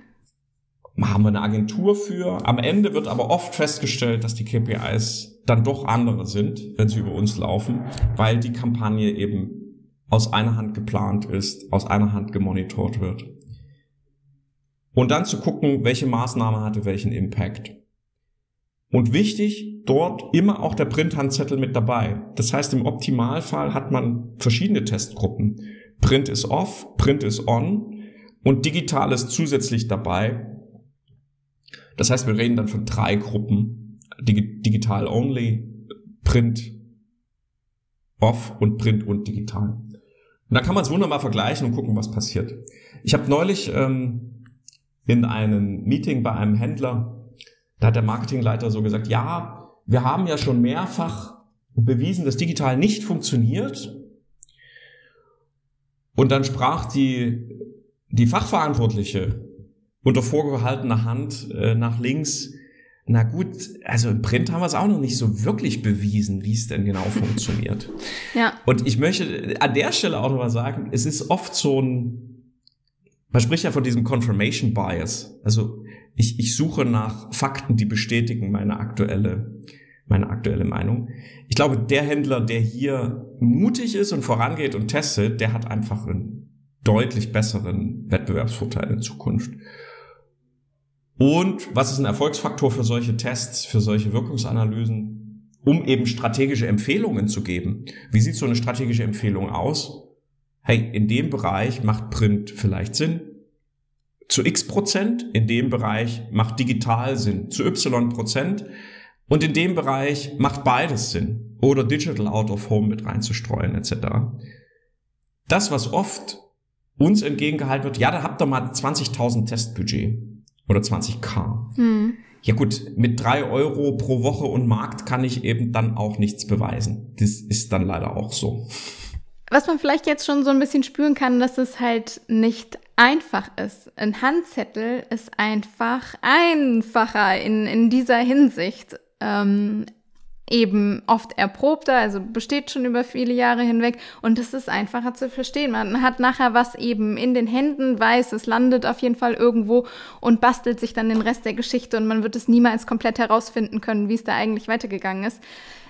Machen wir eine Agentur für. Am Ende wird aber oft festgestellt, dass die KPIs dann doch andere sind, wenn sie über uns laufen, weil die Kampagne eben aus einer Hand geplant ist, aus einer Hand gemonitort wird. Und dann zu gucken, welche Maßnahme hatte welchen Impact. Und wichtig, dort immer auch der Printhandzettel mit dabei. Das heißt, im Optimalfall hat man verschiedene Testgruppen. Print ist off, Print ist on und digital ist zusätzlich dabei. Das heißt, wir reden dann von drei Gruppen. Digital only, Print off und Print und digital. Und da kann man es wunderbar vergleichen und gucken, was passiert. Ich habe neulich ähm, in einem Meeting bei einem Händler, da hat der Marketingleiter so gesagt, ja, wir haben ja schon mehrfach bewiesen, dass digital nicht funktioniert. Und dann sprach die, die Fachverantwortliche unter vorgehaltener Hand äh, nach links, na gut, also im Print haben wir es auch noch nicht so wirklich bewiesen, wie es denn genau funktioniert. [LAUGHS] Ja. Und ich möchte an der Stelle auch noch mal sagen, es ist oft so ein, man spricht ja von diesem Confirmation Bias. Also ich, ich suche nach Fakten, die bestätigen meine aktuelle meine aktuelle Meinung. Ich glaube, der Händler, der hier mutig ist und vorangeht und testet, der hat einfach einen deutlich besseren Wettbewerbsvorteil in Zukunft. Und was ist ein Erfolgsfaktor für solche Tests, für solche Wirkungsanalysen, um eben strategische Empfehlungen zu geben? Wie sieht so eine strategische Empfehlung aus? Hey, in dem Bereich macht Print vielleicht Sinn. Zu x Prozent, in dem Bereich macht digital Sinn. Zu y Prozent, und in dem Bereich macht beides Sinn. Oder Digital Out of Home mit reinzustreuen etc. Das, was oft uns entgegengehalten wird, ja, da habt ihr mal 20.000 Testbudget oder 20k. Hm. Ja gut, mit drei Euro pro Woche und Markt kann ich eben dann auch nichts beweisen. Das ist dann leider auch so. Was man vielleicht jetzt schon so ein bisschen spüren kann, dass es halt nicht einfach ist. Ein Handzettel ist einfach einfacher in, in dieser Hinsicht ähm, eben oft erprobter, also besteht schon über viele Jahre hinweg und es ist einfacher zu verstehen. Man hat nachher was eben in den Händen, weiß, es landet auf jeden Fall irgendwo und bastelt sich dann den Rest der Geschichte und man wird es niemals komplett herausfinden können, wie es da eigentlich weitergegangen ist.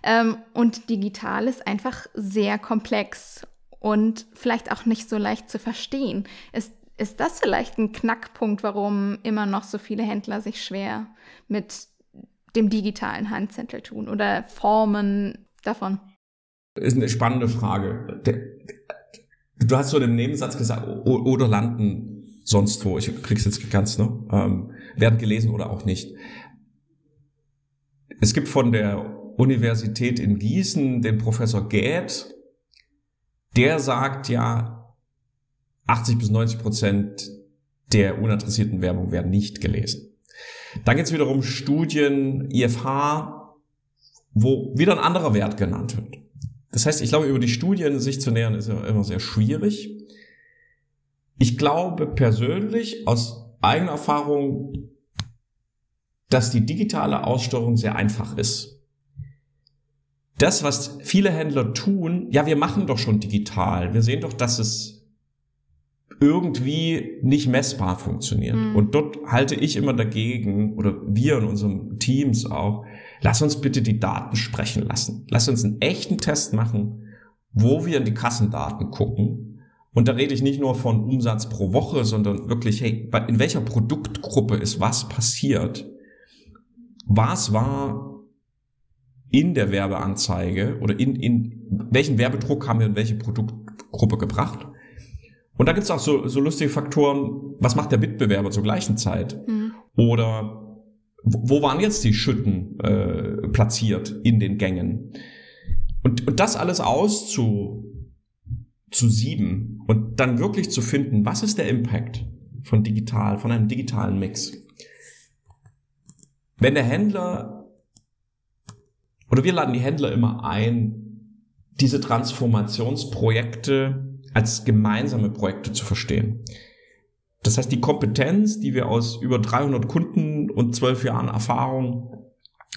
Ähm, und digital ist einfach sehr komplex und vielleicht auch nicht so leicht zu verstehen. Ist, ist das vielleicht ein Knackpunkt, warum immer noch so viele Händler sich schwer mit dem digitalen Handzettel tun oder Formen davon? Ist eine spannende Frage. Du hast so in Nebensatz gesagt, oder landen sonst wo. Ich krieg's jetzt ganz, ne? Ähm, werden gelesen oder auch nicht. es gibt von der Universität in Gießen den Professor Gäth, der sagt ja, 80 bis 90 Prozent der uninteressierten Werbung werden nicht gelesen. Dann geht es wiederum Studien, IFH, wo wieder ein anderer Wert genannt wird. Das heißt, ich glaube, über die Studien sich zu nähern, ist ja immer sehr schwierig. Ich glaube persönlich aus eigener Erfahrung, dass die digitale Aussteuerung sehr einfach ist. Das, was viele Händler tun, ja, wir machen doch schon digital. Wir sehen doch, dass es irgendwie nicht messbar funktioniert. Mhm. Und dort halte ich immer dagegen, oder wir in unserem Teams auch, lass uns bitte die Daten sprechen lassen. Lass uns einen echten Test machen, wo wir in die Kassendaten gucken. Und da rede ich nicht nur von Umsatz pro Woche, sondern wirklich, hey, in welcher Produktgruppe ist was passiert? Was war in der Werbeanzeige oder in, in welchen Werbedruck haben wir in welche Produktgruppe gebracht? Und da gibt's auch so, so lustige Faktoren, was macht der Mitbewerber zur gleichen Zeit? Mhm. Oder wo waren jetzt die Schütten äh, platziert in den Gängen? Und, und das alles aus zu, zu sieben und dann wirklich zu finden, was ist der Impact von digital, von einem digitalen Mix? Wenn der Händler, oder wir laden die Händler immer ein, diese Transformationsprojekte als gemeinsame Projekte zu verstehen. Das heißt, die Kompetenz, die wir aus über 300 Kunden und 12 Jahren Erfahrung,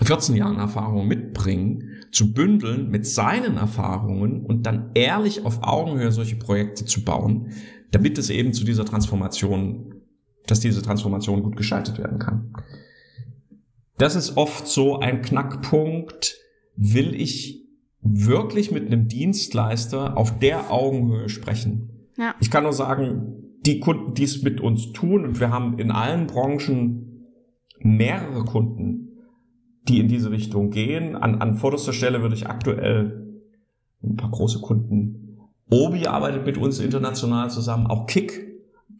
14 Jahren Erfahrung mitbringen, zu bündeln mit seinen Erfahrungen und dann ehrlich auf Augenhöhe solche Projekte zu bauen, damit es eben zu dieser Transformation, dass diese Transformation gut gestaltet werden kann. Das ist oft so ein Knackpunkt. Will ich wirklich mit einem Dienstleister auf der Augenhöhe sprechen. Ja. Ich kann nur sagen, die Kunden, die es mit uns tun, und wir haben in allen Branchen mehrere Kunden, die in diese Richtung gehen. An, an vorderster Stelle würde ich aktuell ein paar große Kunden. Obi arbeitet mit uns international zusammen, auch Kick.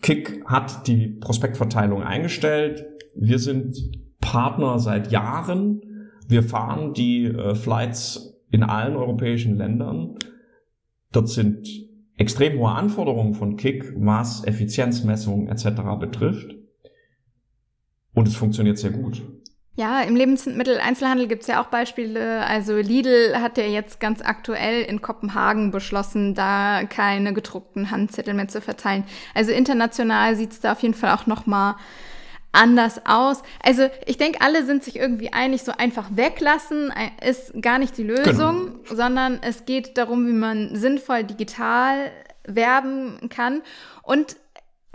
Kick hat die Prospektverteilung eingestellt. Wir sind Partner seit Jahren. Wir fahren die äh, Flights in allen europäischen Ländern. Dort sind extrem hohe Anforderungen von Kick, was Effizienzmessungen etc. betrifft. Und es funktioniert sehr gut. Ja, im Lebensmitteleinzelhandel gibt es ja auch Beispiele. Also Lidl hat ja jetzt ganz aktuell in Kopenhagen beschlossen, da keine gedruckten Handzettel mehr zu verteilen. Also international sieht es da auf jeden Fall auch noch mal anders aus. Also ich denke, alle sind sich irgendwie einig, so einfach weglassen äh, ist gar nicht die Lösung, genau. sondern es geht darum, wie man sinnvoll digital werben kann. Und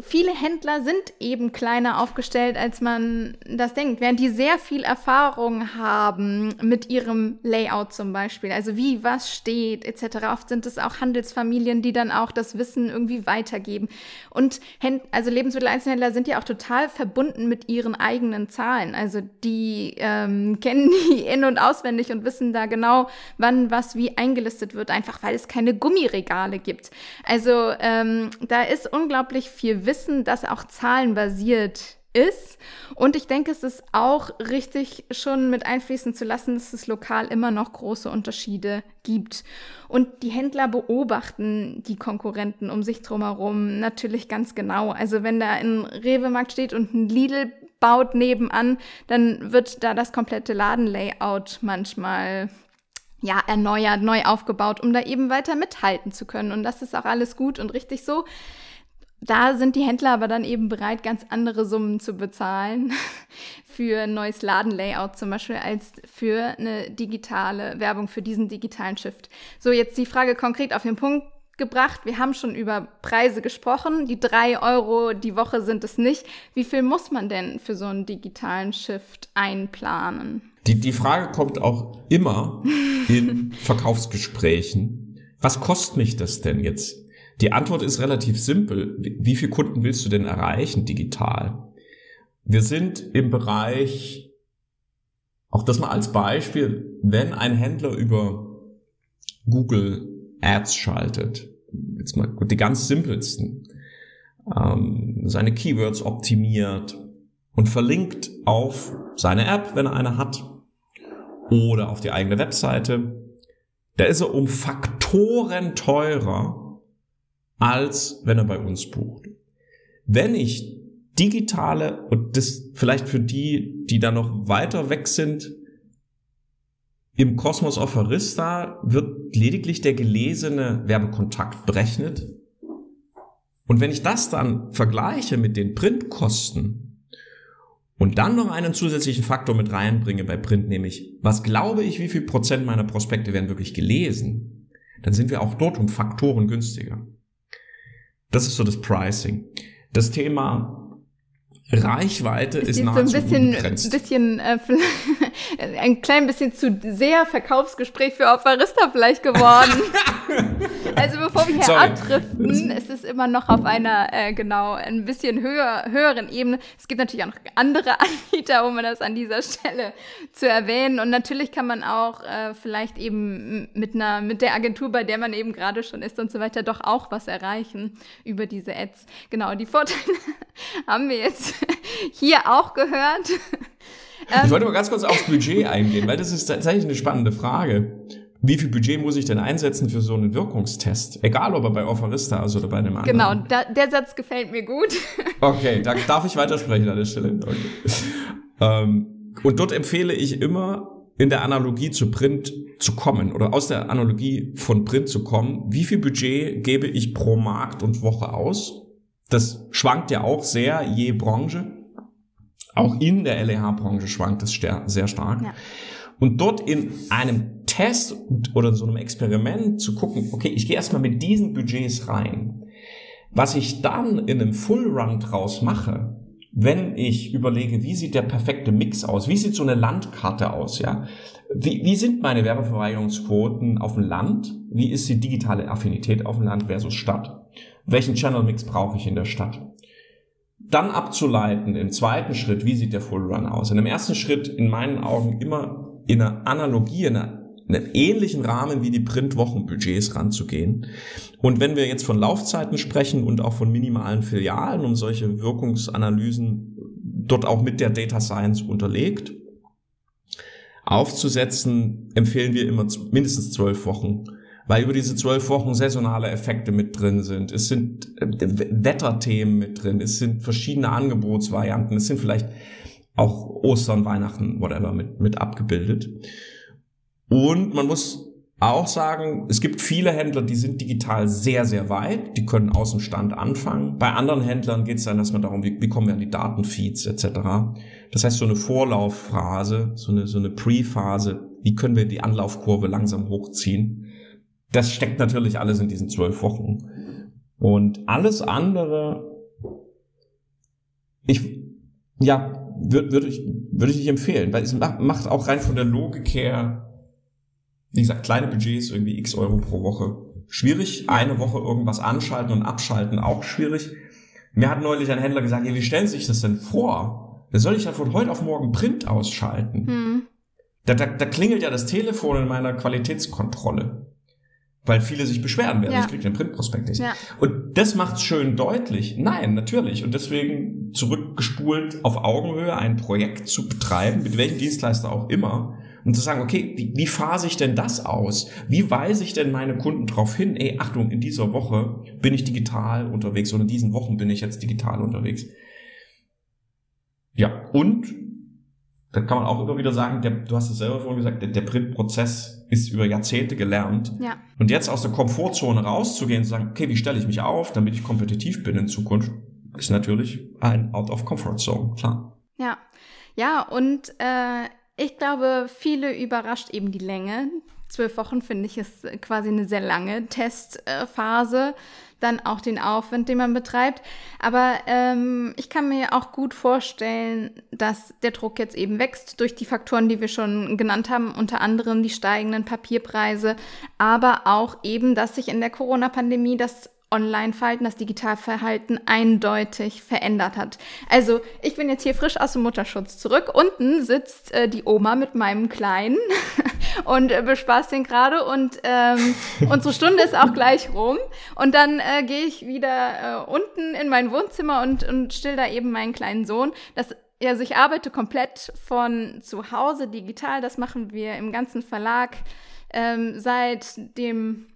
viele Händler sind eben kleiner aufgestellt, als man das denkt, während die sehr viel Erfahrung haben mit ihrem Layout zum Beispiel, also wie was steht etc. Oft sind es auch Handelsfamilien, die dann auch das Wissen irgendwie weitergeben. Und Händ also Lebensmitteleinzelhändler sind ja auch total verbunden mit ihren eigenen Zahlen. Also die ähm, [LAUGHS] kennen die in- und auswendig und wissen da genau, wann was wie eingelistet wird, einfach weil es keine Gummiregale gibt. Also ähm, da ist unglaublich viel Wissen, das auch zahlenbasiert ist. Und ich denke, es ist auch richtig schon mit einfließen zu lassen, dass es lokal immer noch große Unterschiede gibt. Und die Händler beobachten die Konkurrenten um sich drumherum natürlich ganz genau. Also wenn da ein Rewe-Markt steht und ein Lidl baut nebenan, dann wird da das komplette Ladenlayout manchmal ja, erneuert, neu aufgebaut, um da eben weiter mithalten zu können. Und das ist auch alles gut und richtig so. Da sind die Händler aber dann eben bereit, ganz andere Summen zu bezahlen [LAUGHS] für ein neues Ladenlayout zum Beispiel, als für eine digitale Werbung, für diesen digitalen Shift. So, jetzt die Frage konkret auf den Punkt gebracht. Wir haben schon über Preise gesprochen. Die drei Euro die Woche sind es nicht. Wie viel muss man denn für so einen digitalen Shift einplanen? Die, die Frage kommt auch immer in [LAUGHS] Verkaufsgesprächen. Was kostet mich das denn jetzt? Die Antwort ist relativ simpel. Wie viele Kunden willst du denn erreichen digital? Wir sind im Bereich, auch das mal als Beispiel, wenn ein Händler über Google Ads schaltet, jetzt mal die ganz simpelsten, ähm, seine Keywords optimiert und verlinkt auf seine App, wenn er eine hat, oder auf die eigene Webseite, da ist er um Faktoren teurer, als wenn er bei uns bucht. Wenn ich digitale, und das vielleicht für die, die da noch weiter weg sind, im Kosmos of Arista wird lediglich der gelesene Werbekontakt berechnet. Und wenn ich das dann vergleiche mit den Printkosten und dann noch einen zusätzlichen Faktor mit reinbringe bei Print, nämlich was glaube ich, wie viel Prozent meiner Prospekte werden wirklich gelesen, dann sind wir auch dort um Faktoren günstiger. Das ist so das Pricing. Das Thema Reichweite ist, ist nahezu so ein bisschen, unbegrenzt. bisschen äh, [LAUGHS] ein klein bisschen zu sehr Verkaufsgespräch für Opferista vielleicht geworden. [LAUGHS] also bevor wir hier abdriften, es ist immer noch auf einer äh, genau ein bisschen höher, höheren Ebene. Es gibt natürlich auch noch andere [LAUGHS] Anbieter, um das an dieser Stelle zu erwähnen. Und natürlich kann man auch äh, vielleicht eben mit einer mit der Agentur, bei der man eben gerade schon ist und so weiter, doch auch was erreichen über diese Ads. Genau, die Vorteile [LAUGHS] haben wir jetzt [LAUGHS] hier auch gehört. Ich wollte mal ganz kurz aufs Budget eingehen, weil das ist tatsächlich eine spannende Frage. Wie viel Budget muss ich denn einsetzen für so einen Wirkungstest? Egal, ob er bei Offerista ist oder bei einem anderen. Genau, da, der Satz gefällt mir gut. [LAUGHS] Okay, da darf ich weitersprechen an der Stelle. Okay. Ähm, und dort empfehle ich immer, in der Analogie zu Print zu kommen oder aus der Analogie von Print zu kommen. Wie viel Budget gebe ich pro Markt und Woche aus? Das schwankt ja auch sehr je Branche. Auch in der LEH-Branche schwankt es sehr stark. Ja. Und dort in einem Test oder so einem Experiment zu gucken, okay, ich gehe erstmal mit diesen Budgets rein. Was ich dann in einem Full Run draus mache, wenn ich überlege, wie sieht der perfekte Mix aus? Wie sieht so eine Landkarte aus? Ja, wie, wie sind meine Werbeverweigerungsquoten auf dem Land? Wie ist die digitale Affinität auf dem Land versus Stadt? welchen Channel Mix brauche ich in der Stadt. Dann abzuleiten im zweiten Schritt, wie sieht der Full Run aus? In dem ersten Schritt in meinen Augen immer in einer Analogie, in, einer, in einem ähnlichen Rahmen wie die Printwochenbudgets ranzugehen. Und wenn wir jetzt von Laufzeiten sprechen und auch von minimalen Filialen, um solche Wirkungsanalysen dort auch mit der Data Science unterlegt, aufzusetzen, empfehlen wir immer mindestens zwölf Wochen weil über diese zwölf Wochen saisonale Effekte mit drin sind. Es sind äh, Wetterthemen mit drin. Es sind verschiedene Angebotsvarianten. Es sind vielleicht auch Ostern, Weihnachten, whatever mit, mit abgebildet. Und man muss auch sagen, es gibt viele Händler, die sind digital sehr, sehr weit. Die können aus dem Stand anfangen. Bei anderen Händlern geht es dann erstmal darum, wie, wie kommen wir an die Datenfeeds etc. Das heißt, so eine Vorlaufphase, so eine, so eine Pre-Phase, wie können wir die Anlaufkurve langsam hochziehen das steckt natürlich alles in diesen zwölf Wochen. Und alles andere, ich, ja, würde würd ich, würde ich nicht empfehlen, weil es macht auch rein von der Logik her, wie gesagt, kleine Budgets, irgendwie x Euro pro Woche. Schwierig, eine Woche irgendwas anschalten und abschalten, auch schwierig. Mir hat neulich ein Händler gesagt, ja, wie stellen Sie sich das denn vor? Da soll ich ja von heute auf morgen Print ausschalten. Hm. Da, da, da klingelt ja das Telefon in meiner Qualitätskontrolle weil viele sich beschweren werden, ja. ich kriege den Printprospekt nicht. Ja. Und das macht's schön deutlich. Nein, natürlich. Und deswegen zurückgespult auf Augenhöhe ein Projekt zu betreiben, mit welchem Dienstleister auch immer, und zu sagen, okay, wie, wie phase ich denn das aus? Wie weise ich denn meine Kunden darauf hin, ey, Achtung, in dieser Woche bin ich digital unterwegs oder in diesen Wochen bin ich jetzt digital unterwegs. Ja, und da kann man auch immer wieder sagen, der, du hast es selber vorhin gesagt, der, der Printprozess ist über Jahrzehnte gelernt. Ja. Und jetzt aus der Komfortzone rauszugehen und zu sagen, okay, wie stelle ich mich auf, damit ich kompetitiv bin in Zukunft, ist natürlich ein Out of Comfort Zone, klar. Ja, ja, und äh, ich glaube, viele überrascht eben die Länge. Zwölf Wochen finde ich ist quasi eine sehr lange Testphase. Äh, dann auch den Aufwand, den man betreibt. Aber ähm, ich kann mir auch gut vorstellen, dass der Druck jetzt eben wächst durch die Faktoren, die wir schon genannt haben, unter anderem die steigenden Papierpreise, aber auch eben, dass sich in der Corona-Pandemie das Online-Verhalten, das Digitalverhalten eindeutig verändert hat. Also ich bin jetzt hier frisch aus dem Mutterschutz zurück. Unten sitzt äh, die Oma mit meinem Kleinen [LAUGHS] und äh, bespaßt den gerade und ähm, [LAUGHS] unsere Stunde ist auch gleich rum. Und dann äh, gehe ich wieder äh, unten in mein Wohnzimmer und, und still da eben meinen kleinen Sohn. Das also ich arbeite komplett von zu Hause digital. Das machen wir im ganzen Verlag ähm, seit dem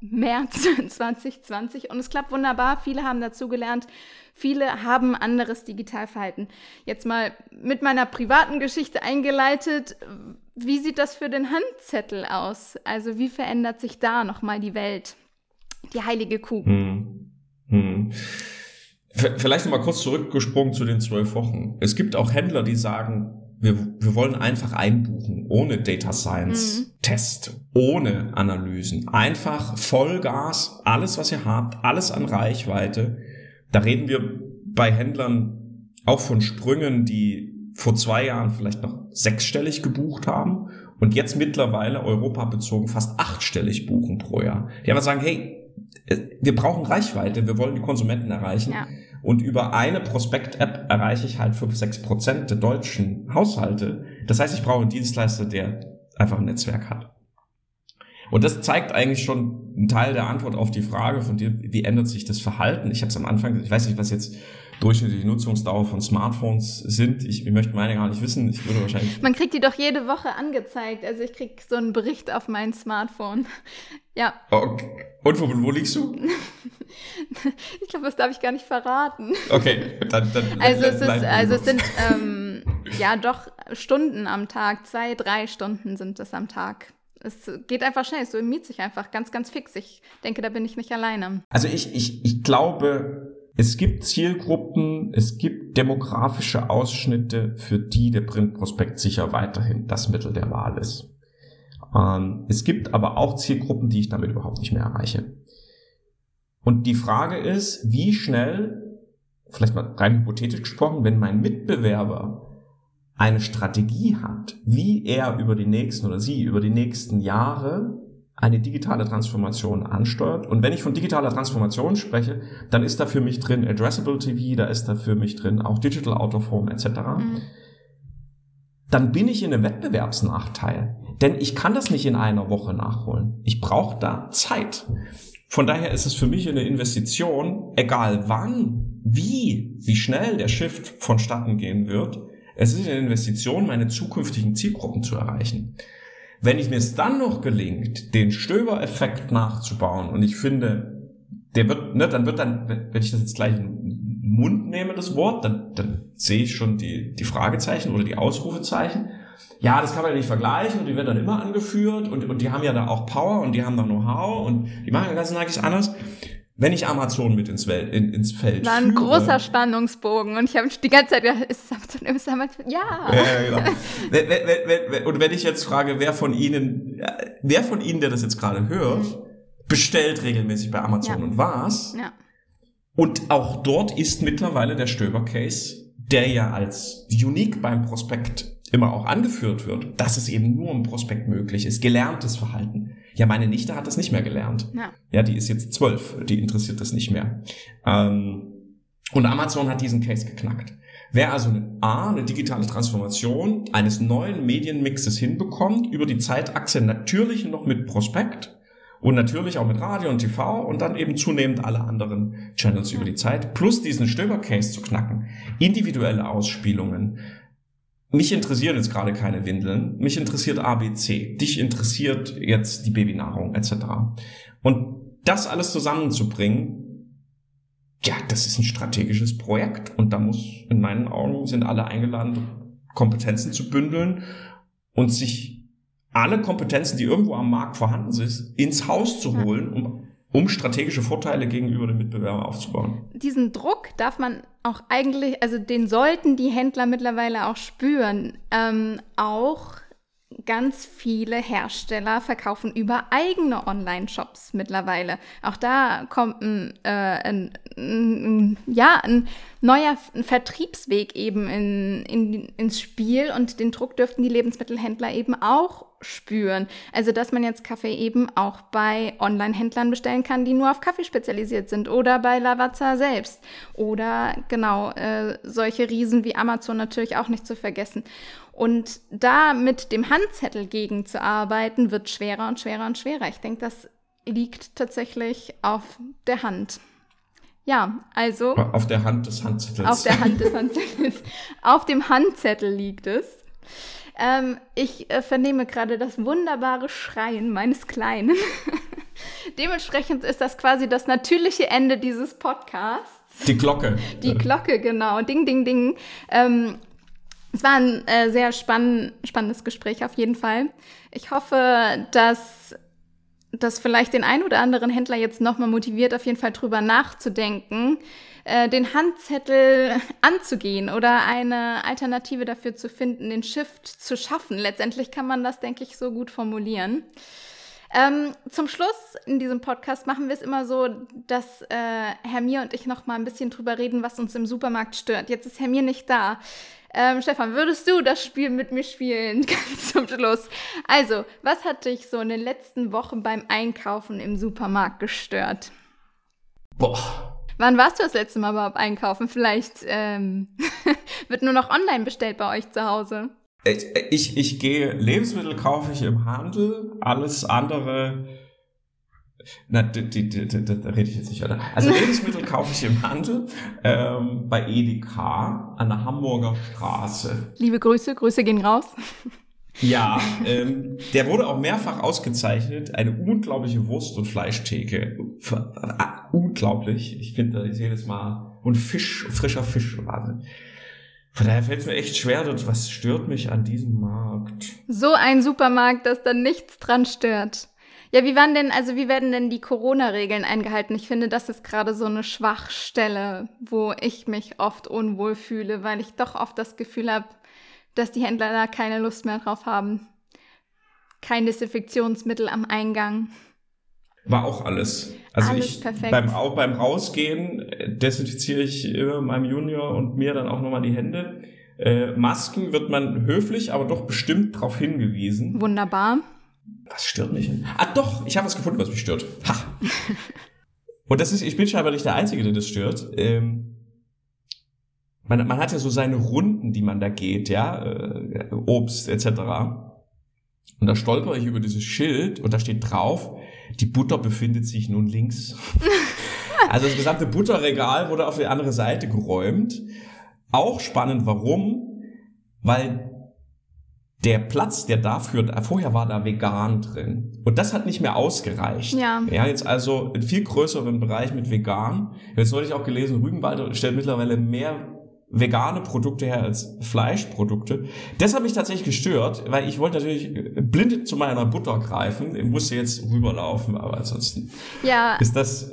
März [LAUGHS] 2020 und es klappt wunderbar. Viele haben dazugelernt. Viele haben anderes Digitalverhalten. Jetzt mal mit meiner privaten Geschichte eingeleitet. Wie sieht das für den Handzettel aus? Also wie verändert sich da nochmal die Welt? Die heilige Kuh. Hm. Hm. Vielleicht nochmal kurz zurückgesprungen zu den zwölf Wochen. Es gibt auch Händler, die sagen, wir, wir wollen einfach einbuchen, ohne Data Science mhm. Test, ohne Analysen. Einfach Vollgas, alles, was ihr habt, alles an Reichweite. Da reden wir bei Händlern auch von Sprüngen, die vor zwei Jahren vielleicht noch sechsstellig gebucht haben und jetzt mittlerweile europabezogen fast achtstellig buchen pro Jahr. Die einfach sagen, hey, äh, wir brauchen Reichweite, wir wollen die Konsumenten erreichen. Ja. Und über eine Prospekt-App erreiche ich halt 5, 6 Prozent der deutschen Haushalte. Das heißt, ich brauche einen Dienstleister, der einfach ein Netzwerk hat. Und das zeigt eigentlich schon einen Teil der Antwort auf die Frage von dir, wie ändert sich das Verhalten? Ich habe es am Anfang, ich weiß nicht, was jetzt durchschnittliche Nutzungsdauer von Smartphones sind. Ich, ich möchte meine gar nicht wissen. Ich würde wahrscheinlich. Man kriegt die doch jede Woche angezeigt. Also ich krieg so einen Bericht auf mein Smartphone. Ja. Okay. Und wo, wo liegst du? [LAUGHS] ich glaube, das darf ich gar nicht verraten. Okay, dann. dann also, es ist, also es sind ähm, ja doch Stunden am Tag. Zwei, drei Stunden sind es am Tag. Es geht einfach schnell, es miet sich einfach ganz, ganz fix. Ich denke, da bin ich nicht alleine. Also ich, ich, ich glaube, es gibt Zielgruppen, es gibt demografische Ausschnitte, für die der Printprospekt sicher weiterhin das Mittel der Wahl ist. Ähm, es gibt aber auch Zielgruppen, die ich damit überhaupt nicht mehr erreiche. Und die Frage ist, wie schnell, vielleicht mal rein hypothetisch gesprochen, wenn mein Mitbewerber eine Strategie hat, wie er über die nächsten oder sie über die nächsten Jahre eine digitale Transformation ansteuert. Und wenn ich von digitaler Transformation spreche, dann ist da für mich drin Addressable TV, da ist da für mich drin auch Digital Out of Home etc. Mhm. Dann bin ich in einem Wettbewerbsnachteil. Denn ich kann das nicht in einer Woche nachholen. Ich brauche da Zeit. Von daher ist es für mich eine Investition, egal wann, wie, wie schnell der Shift vonstatten gehen wird. Es ist eine Investition, meine zukünftigen Zielgruppen zu erreichen. Wenn ich mir es dann noch gelingt, den Stöber-Effekt nachzubauen, und ich finde, der wird, ne, dann wird dann, wenn ich das jetzt gleich in den Mund nehme, das Wort, dann, dann sehe ich schon die, die Fragezeichen oder die Ausrufezeichen. Ja, das kann man ja nicht vergleichen und die werden dann immer angeführt und, und die haben ja da auch Power und die haben da Know-how und die machen ja ganz eigentlich anders wenn ich Amazon mit ins, Welt, in, ins Feld War ein führe, großer Spannungsbogen und ich habe die ganze Zeit gedacht, ist es Amazon, ist es Amazon? Ja. ja, genau. [LAUGHS] und wenn ich jetzt frage, wer von Ihnen, wer von Ihnen, der das jetzt gerade hört, bestellt regelmäßig bei Amazon ja. und was? Ja. Und auch dort ist mittlerweile der Stöber-Case, der ja als unique beim Prospekt immer auch angeführt wird, dass es eben nur im Prospekt möglich ist, gelerntes Verhalten. Ja, meine Nichte hat das nicht mehr gelernt. Ja, ja die ist jetzt zwölf, die interessiert das nicht mehr. Ähm, und Amazon hat diesen Case geknackt. Wer also eine A, eine digitale Transformation eines neuen Medienmixes hinbekommt, über die Zeitachse natürlich noch mit Prospekt und natürlich auch mit Radio und TV und dann eben zunehmend alle anderen Channels über die Zeit, plus diesen Stöber-Case zu knacken, individuelle Ausspielungen, mich interessieren jetzt gerade keine Windeln, mich interessiert ABC, dich interessiert jetzt die Babynahrung etc. Und das alles zusammenzubringen, ja, das ist ein strategisches Projekt. Und da muss in meinen Augen sind alle eingeladen, Kompetenzen zu bündeln und sich alle Kompetenzen, die irgendwo am Markt vorhanden sind, ins Haus zu holen, um um strategische Vorteile gegenüber dem Mitbewerber aufzubauen. Diesen Druck darf man auch eigentlich, also den sollten die Händler mittlerweile auch spüren. Ähm, auch ganz viele Hersteller verkaufen über eigene Online-Shops mittlerweile. Auch da kommt ein, äh, ein, ein, ja, ein neuer Vertriebsweg eben in, in, ins Spiel und den Druck dürften die Lebensmittelhändler eben auch spüren. Also, dass man jetzt Kaffee eben auch bei Online-Händlern bestellen kann, die nur auf Kaffee spezialisiert sind oder bei Lavazza selbst oder genau äh, solche Riesen wie Amazon natürlich auch nicht zu vergessen. Und da mit dem Handzettel gegenzuarbeiten, wird schwerer und schwerer und schwerer. Ich denke, das liegt tatsächlich auf der Hand. Ja, also. Auf der Hand des Handzettels. Auf der Hand des Handzettels. auf dem Handzettel liegt es. Ähm, ich äh, vernehme gerade das wunderbare Schreien meines Kleinen. [LAUGHS] Dementsprechend ist das quasi das natürliche Ende dieses Podcasts. Die Glocke. Die Glocke, genau. Ding, ding, ding. Ähm, es war ein äh, sehr spann spannendes Gespräch auf jeden Fall. Ich hoffe, dass das vielleicht den ein oder anderen Händler jetzt nochmal motiviert, auf jeden Fall drüber nachzudenken, äh, den Handzettel anzugehen oder eine Alternative dafür zu finden, den Shift zu schaffen. Letztendlich kann man das, denke ich, so gut formulieren. Ähm, zum Schluss in diesem Podcast machen wir es immer so, dass äh, Herr Mir und ich noch mal ein bisschen drüber reden, was uns im Supermarkt stört. Jetzt ist Herr Mir nicht da. Ähm, Stefan, würdest du das Spiel mit mir spielen? [LAUGHS] Ganz zum Schluss. Also, was hat dich so in den letzten Wochen beim Einkaufen im Supermarkt gestört? Boah. Wann warst du das letzte Mal überhaupt einkaufen? Vielleicht ähm, [LAUGHS] wird nur noch online bestellt bei euch zu Hause. Ich, ich gehe, Lebensmittel kaufe ich im Handel, alles andere na, da rede ich jetzt nicht weiter. Also Lebensmittel kaufe ich im Handel ähm, bei Edeka an der Hamburger Straße. Liebe Grüße, Grüße gehen raus. Ja, ähm, der wurde auch mehrfach ausgezeichnet. Eine unglaubliche Wurst- und Fleischtheke. Unglaublich. Ich finde das jedes Mal. Und Fisch, frischer Fisch. Wahnsinn. Von daher fällt es mir echt schwer, was stört mich an diesem Markt? So ein Supermarkt, dass da nichts dran stört. Ja, wie waren denn, also wie werden denn die Corona-Regeln eingehalten? Ich finde, das ist gerade so eine Schwachstelle, wo ich mich oft unwohl fühle, weil ich doch oft das Gefühl habe, dass die Händler da keine Lust mehr drauf haben. Kein Desinfektionsmittel am Eingang. War auch alles. Also alles ich perfekt. beim auch beim Rausgehen äh, desinfiziere ich immer meinem Junior und mir dann auch nochmal die Hände. Äh, Masken wird man höflich, aber doch bestimmt darauf hingewiesen. Wunderbar. Was stört mich? Ah, doch, ich habe was gefunden, was mich stört. Ha. [LAUGHS] Und das ist, ich bin scheinbar nicht der Einzige, der das stört. Ähm, man, man hat ja so seine Runden, die man da geht, ja, äh, Obst etc. Und da stolper ich über dieses Schild und da steht drauf, die Butter befindet sich nun links. [LAUGHS] also das gesamte Butterregal wurde auf die andere Seite geräumt. Auch spannend, warum? Weil der Platz, der dafür, vorher war da vegan drin. Und das hat nicht mehr ausgereicht. Ja. Ja, jetzt also einen viel größeren Bereich mit vegan. Jetzt wollte ich auch gelesen, Rügenwalder stellt mittlerweile mehr vegane Produkte her als Fleischprodukte. Das hat mich tatsächlich gestört, weil ich wollte natürlich blind zu meiner Butter greifen. Ich musste jetzt rüberlaufen, aber ansonsten ja. ist das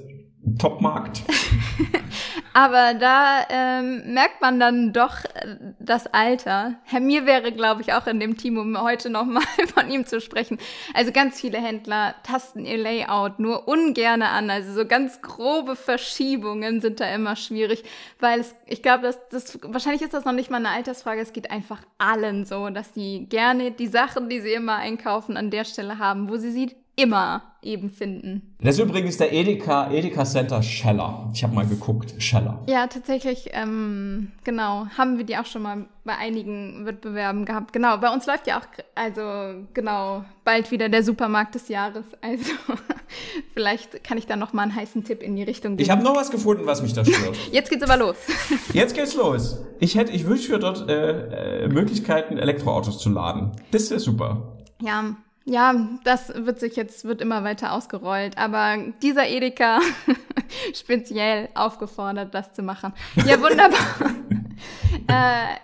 Topmarkt. [LAUGHS] Aber da ähm, merkt man dann doch äh, das Alter. Herr Mir wäre, glaube ich, auch in dem Team, um heute nochmal [LAUGHS] von ihm zu sprechen. Also ganz viele Händler tasten ihr Layout nur ungerne an. Also so ganz grobe Verschiebungen sind da immer schwierig, weil es, ich glaube, dass das wahrscheinlich ist das noch nicht mal eine Altersfrage. Es geht einfach allen so, dass die gerne die Sachen, die sie immer einkaufen, an der Stelle haben, wo sie sie immer eben finden. Das ist übrigens der Edeka, Edeka Center Scheller. Ich habe mal geguckt, Scheller. Ja, tatsächlich, ähm, genau, haben wir die auch schon mal bei einigen Wettbewerben gehabt. Genau, bei uns läuft ja auch, also genau, bald wieder der Supermarkt des Jahres. [LAUGHS] Also vielleicht kann ich da noch mal einen heißen Tipp in die Richtung geben. Ich habe noch was gefunden, was mich da stört. [LAUGHS] Jetzt geht's aber los. [LAUGHS] Jetzt geht's los. Ich hätte, ich wünsche mir dort äh, äh, Möglichkeiten, Elektroautos zu laden. Das wäre super. Ja, ja, das wird sich jetzt, wird immer weiter ausgerollt. Aber dieser Edeka [LAUGHS] speziell aufgefordert, das zu machen. Ja, [LAUGHS] wunderbar. [LAUGHS] äh,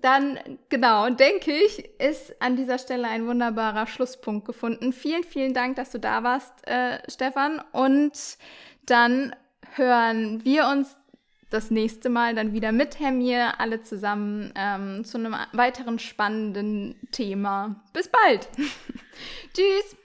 dann, genau, denke ich, ist an dieser Stelle ein wunderbarer Schlusspunkt gefunden. Vielen, vielen Dank, dass du da warst, äh, Stefan. Und dann hören wir uns das nächste Mal dann wieder mit Hermir, alle zusammen ähm, zu einem weiteren spannenden Thema. Bis bald. [LAUGHS] Tschüss.